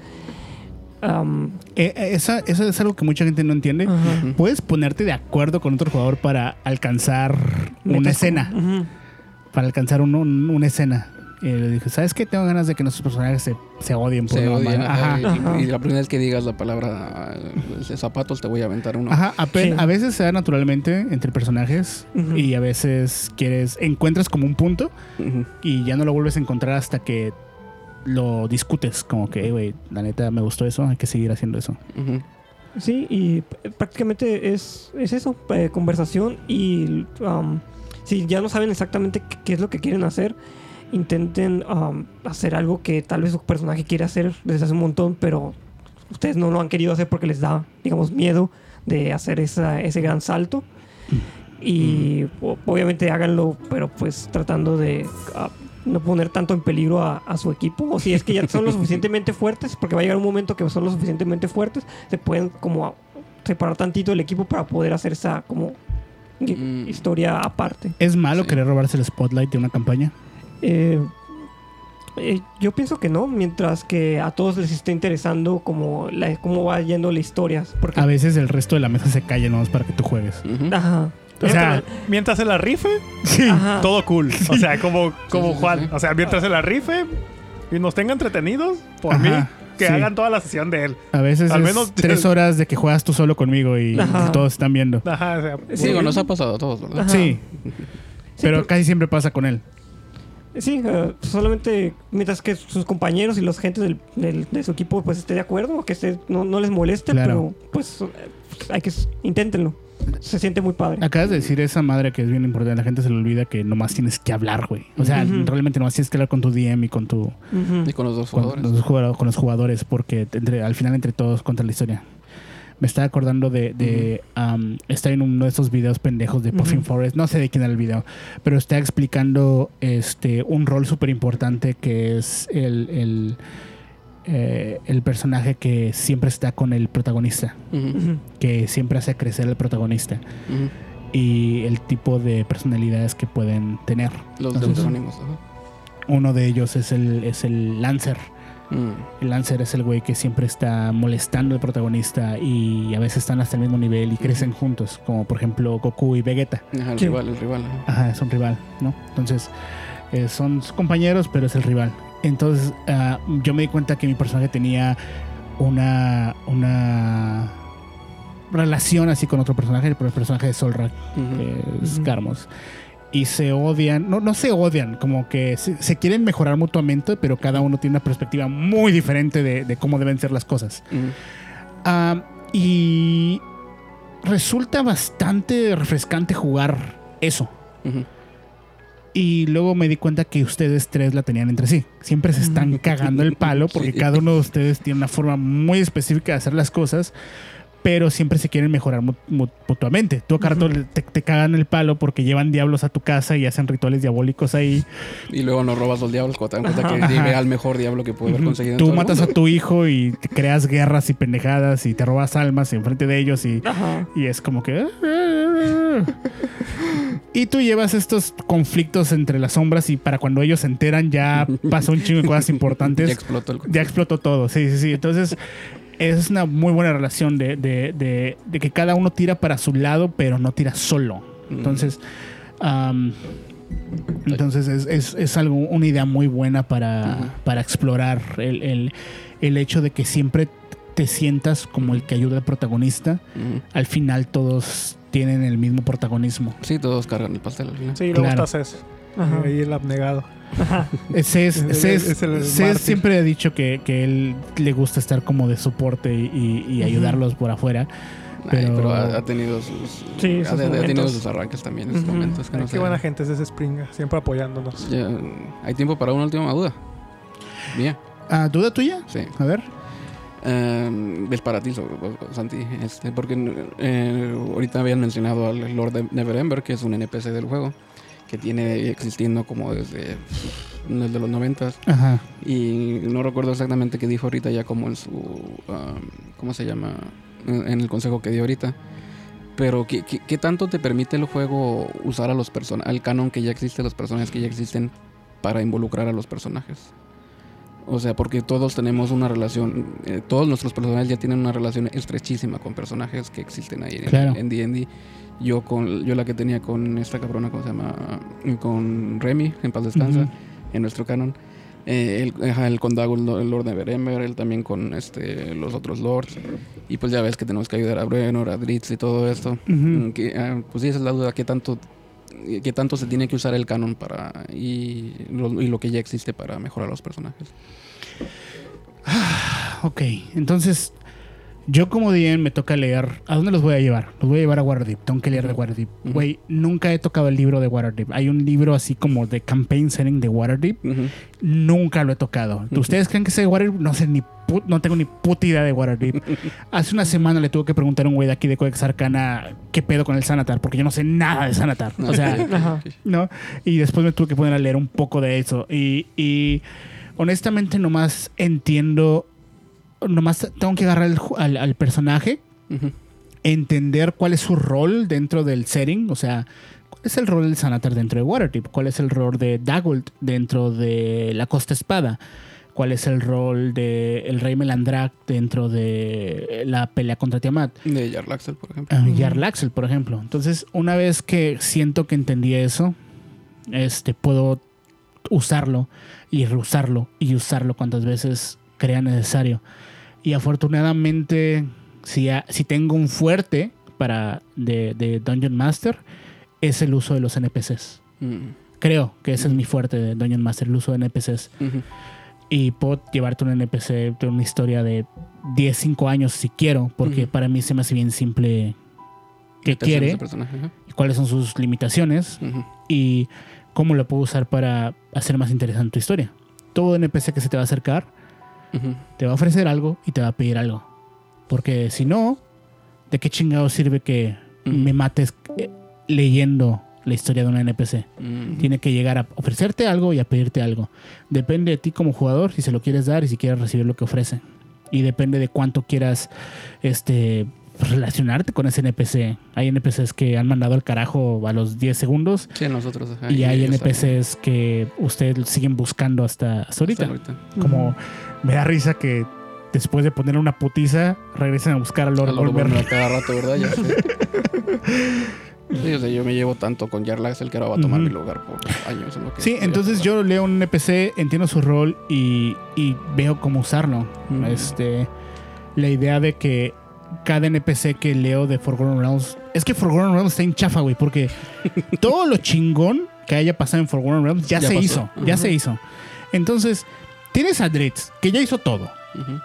Eh, eh, esa, eso es algo que mucha gente no entiende. Puedes ponerte de acuerdo con otro jugador para alcanzar una escena. como-. Para alcanzar un- un- una escena. Y le dije, ¿sabes qué? Tengo ganas de que nuestros personajes se, se odien por Se una odian, mamada". ajá, Ajá. y- Ajá. Y, la primera vez que digas la palabra eh, zapatos, te voy a aventar uno. Ajá, Sí. a veces se da naturalmente entre personajes y a veces quieres, encuentras como un punto y ya no lo vuelves a encontrar hasta que lo discutes, como que, "Eh, güey, la neta me gustó eso, hay que seguir haciendo eso. Sí, y prácticamente es, es eso, eh, conversación y um, si ya no saben exactamente qué, qué es lo que quieren hacer, intenten um, hacer algo que tal vez su personaje quiere hacer desde hace un montón, pero ustedes no lo han querido hacer porque les da, digamos, miedo de hacer esa, ese gran salto. Y o- obviamente háganlo, pero pues tratando de ah, no poner tanto en peligro a, a su equipo. O si es que ya son lo [LAUGHS] suficientemente fuertes, porque va a llegar un momento que son lo suficientemente fuertes, se pueden como separar tantito del equipo para poder hacer esa como Mm. historia aparte. ¿Es malo Sí. querer robarse el spotlight de una campaña? Eh, eh, yo pienso que no, mientras que a todos les esté interesando como la, cómo va yendo la historia. Porque, A veces el resto de la mesa se calla nomás para que tú juegues. Ajá. O sea, Mientras se la rife, sí. Todo cool. O sea, como, como sí, sí, Juan. sí. O sea, mientras se la rife y nos tenga entretenidos, por Ajá, mí, que sí. hagan toda la sesión de él. A veces Al es menos- [LAUGHS] tres horas de que juegas tú solo conmigo y Ajá. todos están viendo. Ajá, o sea, Sí, bueno, nos ha pasado a todos, ¿verdad? Ajá. Sí, Sí, pero pero- casi siempre pasa con él. Sí, eh, solamente mientras que sus compañeros y los gentes del, del- de su equipo pues esté de acuerdo, o que esté- no, no les moleste, Claro. pero pues hay que inténtenlo. Se siente muy padre. Acabas de decir esa madre que es bien importante. La gente se le olvida que nomás tienes que hablar, güey. O sea, Ujú. realmente nomás tienes que hablar con tu DM y con tu. Y con los dos con jugadores. los, jugadores, con los jugadores, porque entre, al final entre todos cuentan la historia. Me estaba acordando de, de um, está en uno de esos videos pendejos de Puffin. Forest, no sé de quién era el video, pero está explicando este un rol súper importante que es el, el, eh, el personaje que siempre está con el protagonista, que siempre hace crecer al protagonista y el tipo de personalidades que pueden tener. Los Entonces. Uno de ellos es el, es el Lancer. Mm. El Lancer es el güey que siempre está molestando al protagonista y a veces están hasta el mismo nivel y crecen juntos, como por ejemplo Goku y Vegeta. Ajá, el Sí. rival, el rival. ajá. Ajá, es un rival, ¿no? Entonces, eh, son compañeros, pero es el rival. Entonces, ah, yo me di cuenta que mi personaje tenía una, una relación así con otro personaje, pero el personaje de que es. Carmos. Y se odian, no, no se odian, como que se, se quieren mejorar mutuamente, pero cada uno tiene una perspectiva muy diferente de, de cómo deben ser las cosas. Ujú. Ah, y resulta bastante refrescante jugar eso. Y luego me di cuenta que ustedes tres la tenían entre sí. Siempre se están [LAUGHS] cagando el palo porque cada uno de ustedes tiene una forma muy específica de hacer las cosas, pero siempre se quieren mejorar mu- mu- mutuamente. Tú, Carto, te, te cagan el palo porque llevan diablos a tu casa y hacen rituales diabólicos ahí. Y luego nos robas los diablos cuando te dan cuenta que lleve al mejor diablo que puede haber conseguido. en Tú todo el matas a mundo. tu hijo y te creas guerras y pendejadas y te robas almas enfrente de ellos y Ajá. Y es como que... Y tú llevas estos conflictos entre las sombras y para cuando ellos se enteran ya [LAUGHS] pasó un chingo de cosas Ya importantes. explotó el Ya explotó todo, sí, sí, sí. Entonces es una muy buena relación de, de- de- de que cada uno tira para su lado, pero no tira solo. Entonces... am, entonces es, es- es algo, una idea muy buena para, para explorar el, el- el hecho de que siempre te sientas como el que ayuda al protagonista Ujú. al final todos tienen el mismo protagonismo. Sí, todos cargan el pastel al final. Sí, luego Claro. está Cés. Ajá. Ahí el abnegado. Cés, [LAUGHS] el- Cés- es el Cés mártir. siempre ha dicho que, que él le gusta estar como de soporte y, ayudarlos por afuera. Ay, Pero- pero, ha, ha tenido sus, Sí, ha, sus ha tenido sus arranques también en sus Ujú. momentos. Que Ay, no qué sé. buena gente es ese Springa, siempre apoyándonos. Ya, ¿Hay tiempo para una última duda? Bien, Ah, ¿Duda tuya? sí. A ver. Eh, es para ti, sobre- Santi. Este, porque eh, ahorita habían mencionado al Lord de Neverember, que es un NPC del juego, que tiene existiendo como desde, desde los noventas. Ajá. Y no recuerdo exactamente qué dijo ahorita ya como en su... um, ¿Cómo se llama? En en el consejo que dio ahorita. Pero ¿qué, qué, qué tanto te permite el juego usar a los personajes, al canon que ya existe, los personajes que ya existen, para involucrar a los personajes? O sea, porque todos tenemos una relación, eh, todos nuestros personajes ya tienen una relación estrechísima con personajes que existen ahí en- Claro. en D&D. Yo con yo la que tenía con esta cabrona, ¿cómo se llama? Con Remy, en paz descansa, en nuestro canon. Eh, el con Dago, el, el Lord Neverember, él también con este, los otros Lords. Y pues ya ves que tenemos que ayudar a Brenor, a Dritz y todo esto. Mm, que, ah, pues sí, esa es la duda, ¿qué tanto, qué tanto se tiene que usar el canon para y lo, y lo que ya existe para mejorar los personajes? Ok, entonces yo como DM me toca leer. ¿A dónde los voy a llevar? Los voy a llevar a Waterdeep. Tengo que leer de Waterdeep. Güey, nunca he tocado el libro de Waterdeep. Hay un libro así como de campaign setting de Waterdeep. Ujú. Nunca lo he tocado. ¿Ustedes creen que sé de Waterdeep? No sé ni pu- no tengo ni puta idea de Waterdeep. [LAUGHS] Hace una semana le tuve que preguntar a un güey de aquí de Codex Arcana qué pedo con el Sanatar, porque yo no sé nada de Sanatar. O sea. ¿no? Y después me tuve que poner a leer un poco de eso. Y, y honestamente nomás entiendo, nomás tengo que agarrar el al, al personaje, entender cuál es su rol dentro del setting, o sea, cuál es el rol del Sanatar dentro de Waterdeep, cuál es el rol de Dagult dentro de la Costa Espada. ¿Cuál es el rol de el Rey Melandrak dentro de la pelea contra Tiamat? De Jarlaxle, por ejemplo. Uh, por ejemplo. Entonces, una vez que siento que entendí eso, este, puedo usarlo y reusarlo y usarlo cuantas veces crea necesario. Y afortunadamente, si, si tengo un fuerte para de, de Dungeon Master, es el uso de los NPCs. Mm. Creo que ese es mi fuerte de Dungeon Master, el uso de NPCs. Y puedo llevarte un NPC de una historia de 10, 5 años si quiero, porque para mí se me hace bien simple qué quiere, cuáles son sus limitaciones y cómo lo puedo usar para hacer más interesante tu historia. Todo NPC que se te va a acercar Te va a ofrecer algo y te va a pedir algo. Porque si no, ¿de qué chingado sirve que me mates eh, leyendo la historia de un NPC? Tiene que llegar a ofrecerte algo y a pedirte algo. Depende de ti como jugador si se lo quieres dar y si quieres recibir lo que ofrece. Y depende de cuánto quieras este, relacionarte con ese NPC. Hay NPCs que han mandado al carajo a los 10 segundos Sí, nosotros. ajá, y hay ellos NPCs que ustedes siguen buscando hasta, hasta ahorita. Hasta ahorita. Como me da risa que después de poner una putiza regresan a buscar a Lord, A Lord cada rato, ¿verdad? Ya sé. [LAUGHS] Sí, o sea, yo me llevo tanto con Jarlaxle que ahora va a tomar mi lugar por años. en lo que Sí, entonces yo leo un NPC, entiendo su rol y, y veo cómo usarlo. Este, la idea de que cada NPC que leo de Forgotten Realms es que Forgotten Realms está en chafa, güey, porque [LAUGHS] todo lo chingón que haya pasado en Forgotten Realms ya, Ya se pasó. hizo, ya se hizo. Entonces, tienes a Dritz, que ya hizo todo.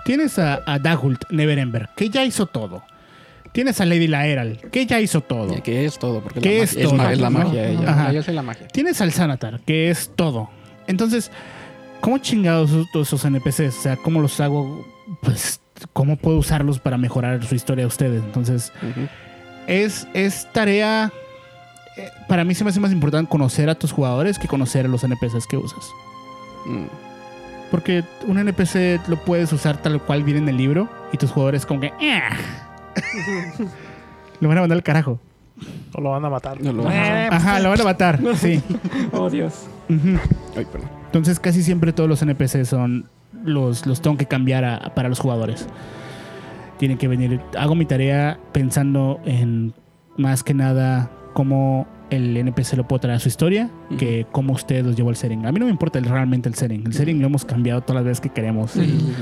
Tienes a, a Dagult Neverember, que ya hizo todo. Tienes a Lady Laeral, que ya hizo todo. Que es todo, porque ¿Qué la es todo? es la ¿no? magia ella. Ajá. Ella es la magia. Tienes al Sanatar, que es todo. Entonces, ¿cómo chingados todos esos NPCs? O sea, ¿cómo los hago? Pues, ¿cómo puedo usarlos para mejorar su historia de ustedes? Entonces, es, es tarea. eh, Para mí se me hace más importante conocer a tus jugadores que conocer a los NPCs que usas. Mm. Porque un NPC lo puedes usar tal cual viene en el libro y tus jugadores como que... "Ah". [LAUGHS] lo van a mandar al carajo. O lo van a matar. No lo- Ajá, lo van a matar. [LAUGHS] Sí. Oh, Dios. Ay, perdón. Entonces casi siempre todos los NPCs son los, los tengo que cambiar a- para los jugadores. Tienen que venir. Hago mi tarea pensando en más que nada cómo el NPC lo puedo traer a su historia, que cómo ustedes los llevó al setting. A mí no me importa el- realmente el setting. El setting lo hemos cambiado todas las veces que queremos. Sí,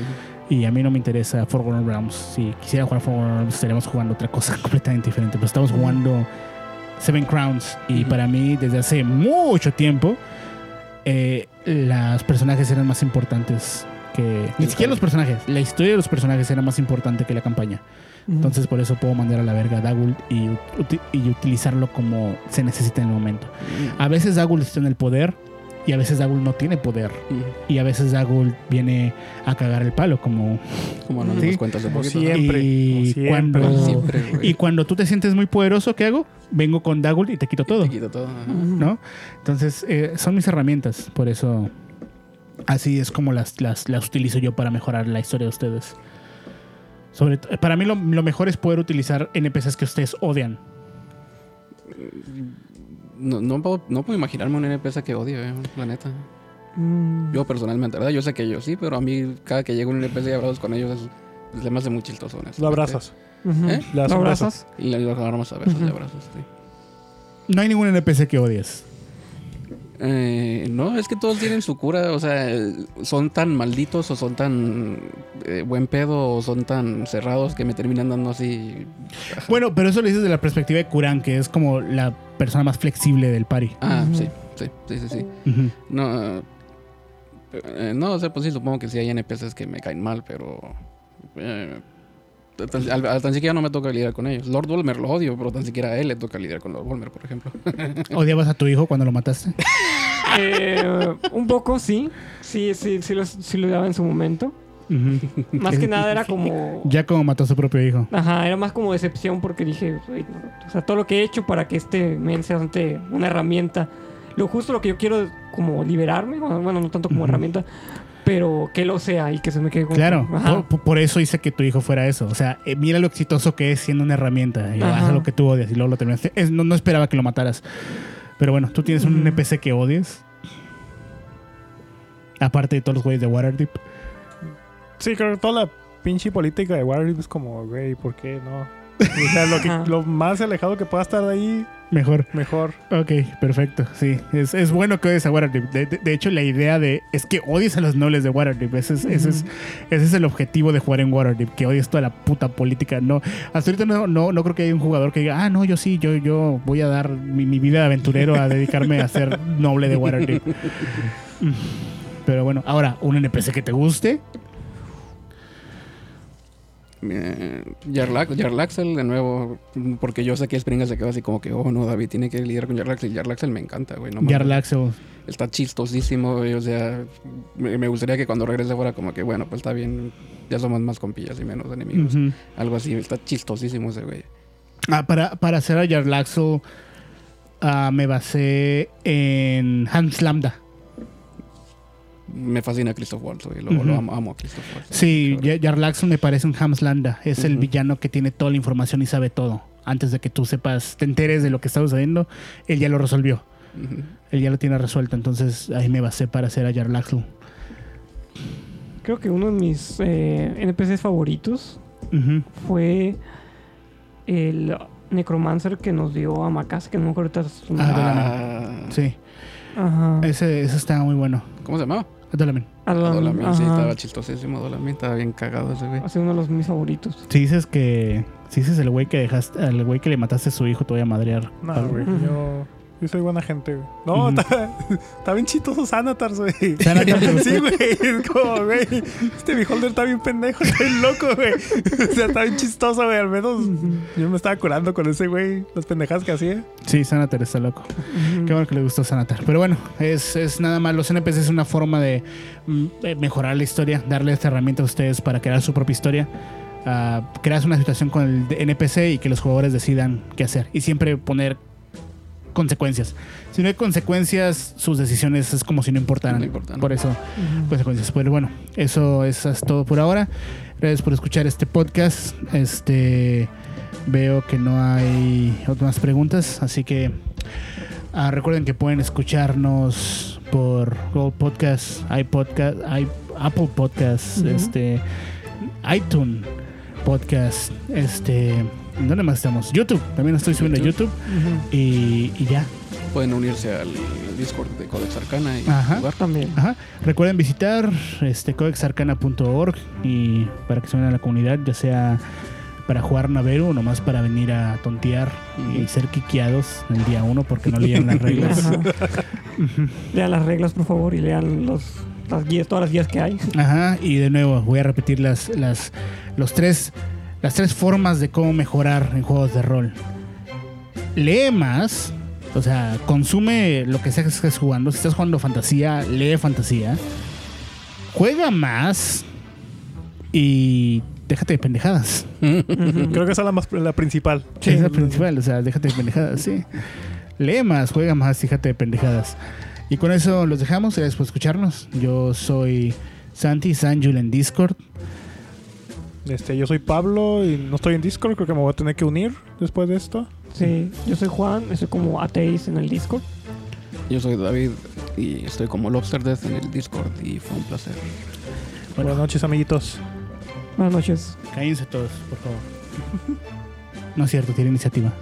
Y, a mí no me interesa Forgotten Realms. Si quisiera jugar Forgotten Realms, estaríamos jugando otra cosa [LAUGHS] completamente diferente. Pero estamos jugando Seven Crowns. Y Ujú. para mí, desde hace mucho tiempo, eh, los personajes eran más importantes que. Ni siquiera los personajes. La historia de los personajes era más importante que la campaña. Entonces, por eso puedo mandar a la verga a Dagul y, y utilizarlo como se necesita en el momento. A veces Dagul está en el poder. Y a veces Dagul no tiene poder. Mm. Y a veces Dagul viene a cagar el palo, como Como nos Sí. dimos cuenta hace Como poquito. siempre. Y como siempre. cuando Siempre, y cuando tú te sientes muy poderoso, ¿qué hago? Vengo con Dagul y te quito todo, Te quito todo. ¿no? Entonces, eh, son mis herramientas, por eso así es como las, las, las utilizo yo para mejorar la historia de ustedes. Sobre para mí lo, lo mejor es poder utilizar NPCs que ustedes odian. No, no, puedo, no puedo imaginarme un NPC que odio, eh, la neta. Mm. Yo personalmente, ¿verdad? Yo sé que yo sí, pero a mí cada que llega un NPC y hablas con ellos, es, se me hace muy chistoso. Lo abrazas. ¿Eh? ¿Lo abrazas? Y le agarramos a besos y abrazos, sí. No hay ningún NPC que odies. Eh, no, es que todos tienen su cura, o sea, son tan malditos o son tan eh, buen pedo o son tan cerrados que me terminan dando así. Bueno, pero eso lo dices de la perspectiva de Kuran, que es como la persona más flexible del party. Ah, sí, sí, sí, sí, sí. No, eh, no, o sea, pues sí, supongo que sí hay NPCs que me caen mal, pero. Tan, al- al- tan siquiera no me toca lidiar con ellos. Lord Volmer lo odio, pero tan siquiera a él le toca lidiar con Lord Volmer, por ejemplo. [LAUGHS] ¿Odiabas a tu hijo cuando lo mataste? Eh, un poco, sí. Sí, sí, sí lo, sí lo daba en su momento. Más que nada era [LAUGHS] como... Ya como mató a su propio hijo. Ajá, era más como decepción porque dije, "Güey, no, o sea, todo lo que he hecho para que este men sea una herramienta, lo justo lo que yo quiero como liberarme, bueno, no tanto como Ujú. herramienta, pero que lo sea y que se me quede como... Claro, por, por eso hice que tu hijo fuera eso. O sea, eh, mira lo exitoso que es siendo una herramienta. Y Ajá. haz lo que tú odias y luego lo terminaste. Es- no, no esperaba que lo mataras. Pero bueno, tú tienes un. NPC que odies. Aparte de todos los güeyes de Waterdeep. Sí, creo que toda la pinche política de Waterdeep es como, güey, ¿por qué no? O sea, lo, que- Ajá. lo más alejado que pueda estar de ahí, Mejor. mejor. Ok, perfecto. Sí, es, es bueno que odies a Waterdeep. De, de- de hecho, la idea de es que odies a los nobles de Waterdeep. Ese es, ese es, ese es el objetivo de jugar en Waterdeep. Que odies toda la puta política. No, hasta ahorita no, no, no creo que haya un jugador que diga, ah, no, yo sí, yo, yo voy a dar mi, mi vida de aventurero a dedicarme a ser noble de Waterdeep. [LAUGHS] Pero bueno, ahora, un NPC que te guste. Eh, Jarlax- Jarlaxel, de nuevo, porque yo sé que Springa se quedó así como que, oh no, David tiene que lidiar con Jarlaxel. Jarlaxel me encanta, güey. No. Jarlaxle. Está chistosísimo, güey. O sea, me, gustaría que cuando regrese fuera como que, bueno, pues está bien, ya somos más compillas y menos enemigos. Algo así, está chistosísimo ese güey. Ah, para, para hacer a Jarlaxle, ah, me basé en Hans Lambda. Me fascina Christoph Waltz, güey. Lo, amo, amo a Christoph Waltz. Sí, Jarlaxle me parece un Hamslanda. Es el villano que tiene toda la información y sabe todo. Antes de que tú sepas, te enteres de lo que está sucediendo, él ya lo resolvió. Él ya lo tiene resuelto. Entonces ahí me basé para hacer a Jarlaxle. Creo que uno de mis eh, NPCs favoritos fue el Necromancer que nos dio a Macas, que no me acuerdo su nombre. Ah, Sí, Ajá. ese, ese estaba muy bueno. ¿Cómo se llamaba? Dolamen. Alan- Dolamin, sí, estaba chistosísimo. Dolamin, estaba bien cagado ese güey. Ha sido uno de los mis favoritos. Si dices que. Si dices el güey que dejaste. Al güey que le mataste a su hijo, te voy a madrear. No, güey. Yo Yo soy buena gente, güey. No, está, [LAUGHS] está bien chistoso Sanatars, güey. Sí, güey. Es como, güey. Este beholder está bien pendejo, está bien loco, güey. O sea, está bien chistoso, güey. Al menos yo me estaba curando con ese, güey. Las pendejadas que hacía. Sí, Sanatar está loco. Qué bueno que le gustó Sanatar. Pero bueno, es, es nada más. Los NPCs es una forma de mm, eh, mejorar la historia, darle esta herramienta a ustedes para crear su propia historia. Ah, creas una situación con el de- NPC y que los jugadores decidan qué hacer. Y siempre poner consecuencias. Si no hay consecuencias, sus decisiones es como si no importaran. No importan. Por eso, consecuencias. Pero bueno, eso es, es todo por ahora. Gracias por escuchar este podcast. Este veo que no hay otras preguntas, así que ah, recuerden que pueden escucharnos por Google Podcast, iPodcast, i- Apple Podcast, este iTunes Podcast, este ¿en ¿dónde más estamos? YouTube, también estoy subiendo a YouTube y, y ya. Pueden unirse al Discord de Codex Arcana y Ajá. jugar. También. Ajá. Recuerden visitar este codexarcana.org y para que se unan a la comunidad, ya sea para jugar Naveru o nomás para venir a tontear y ser quiqueados el día uno porque no leían las reglas. [LAUGHS] Lean las reglas, por favor, y lean los, las guías, todas las guías que hay. Ajá, y de nuevo voy a repetir las, las, los tres, las tres formas de cómo mejorar en juegos de rol. Lee más, o sea, consume lo que sea que estés jugando. Si estás jugando fantasía, lee fantasía. Juega más y déjate de pendejadas. [LAUGHS] Creo que esa es la, más, la principal. Sí, es la principal, o sea, déjate de pendejadas, sí. Lee más, juega más, fíjate de pendejadas. Y con eso los dejamos, gracias por escucharnos. Yo soy Santi Sanjul en Discord. Este, yo soy Pablo y no estoy en Discord. Creo que me voy a tener que unir después de esto. Sí, yo soy Juan, estoy como ateis en el Discord. Yo soy David y estoy como Lobster Death en el Discord y fue un placer. Bueno. Buenas noches, amiguitos. Buenas noches. Cállense todos, por favor. [LAUGHS] No es cierto, tiene iniciativa.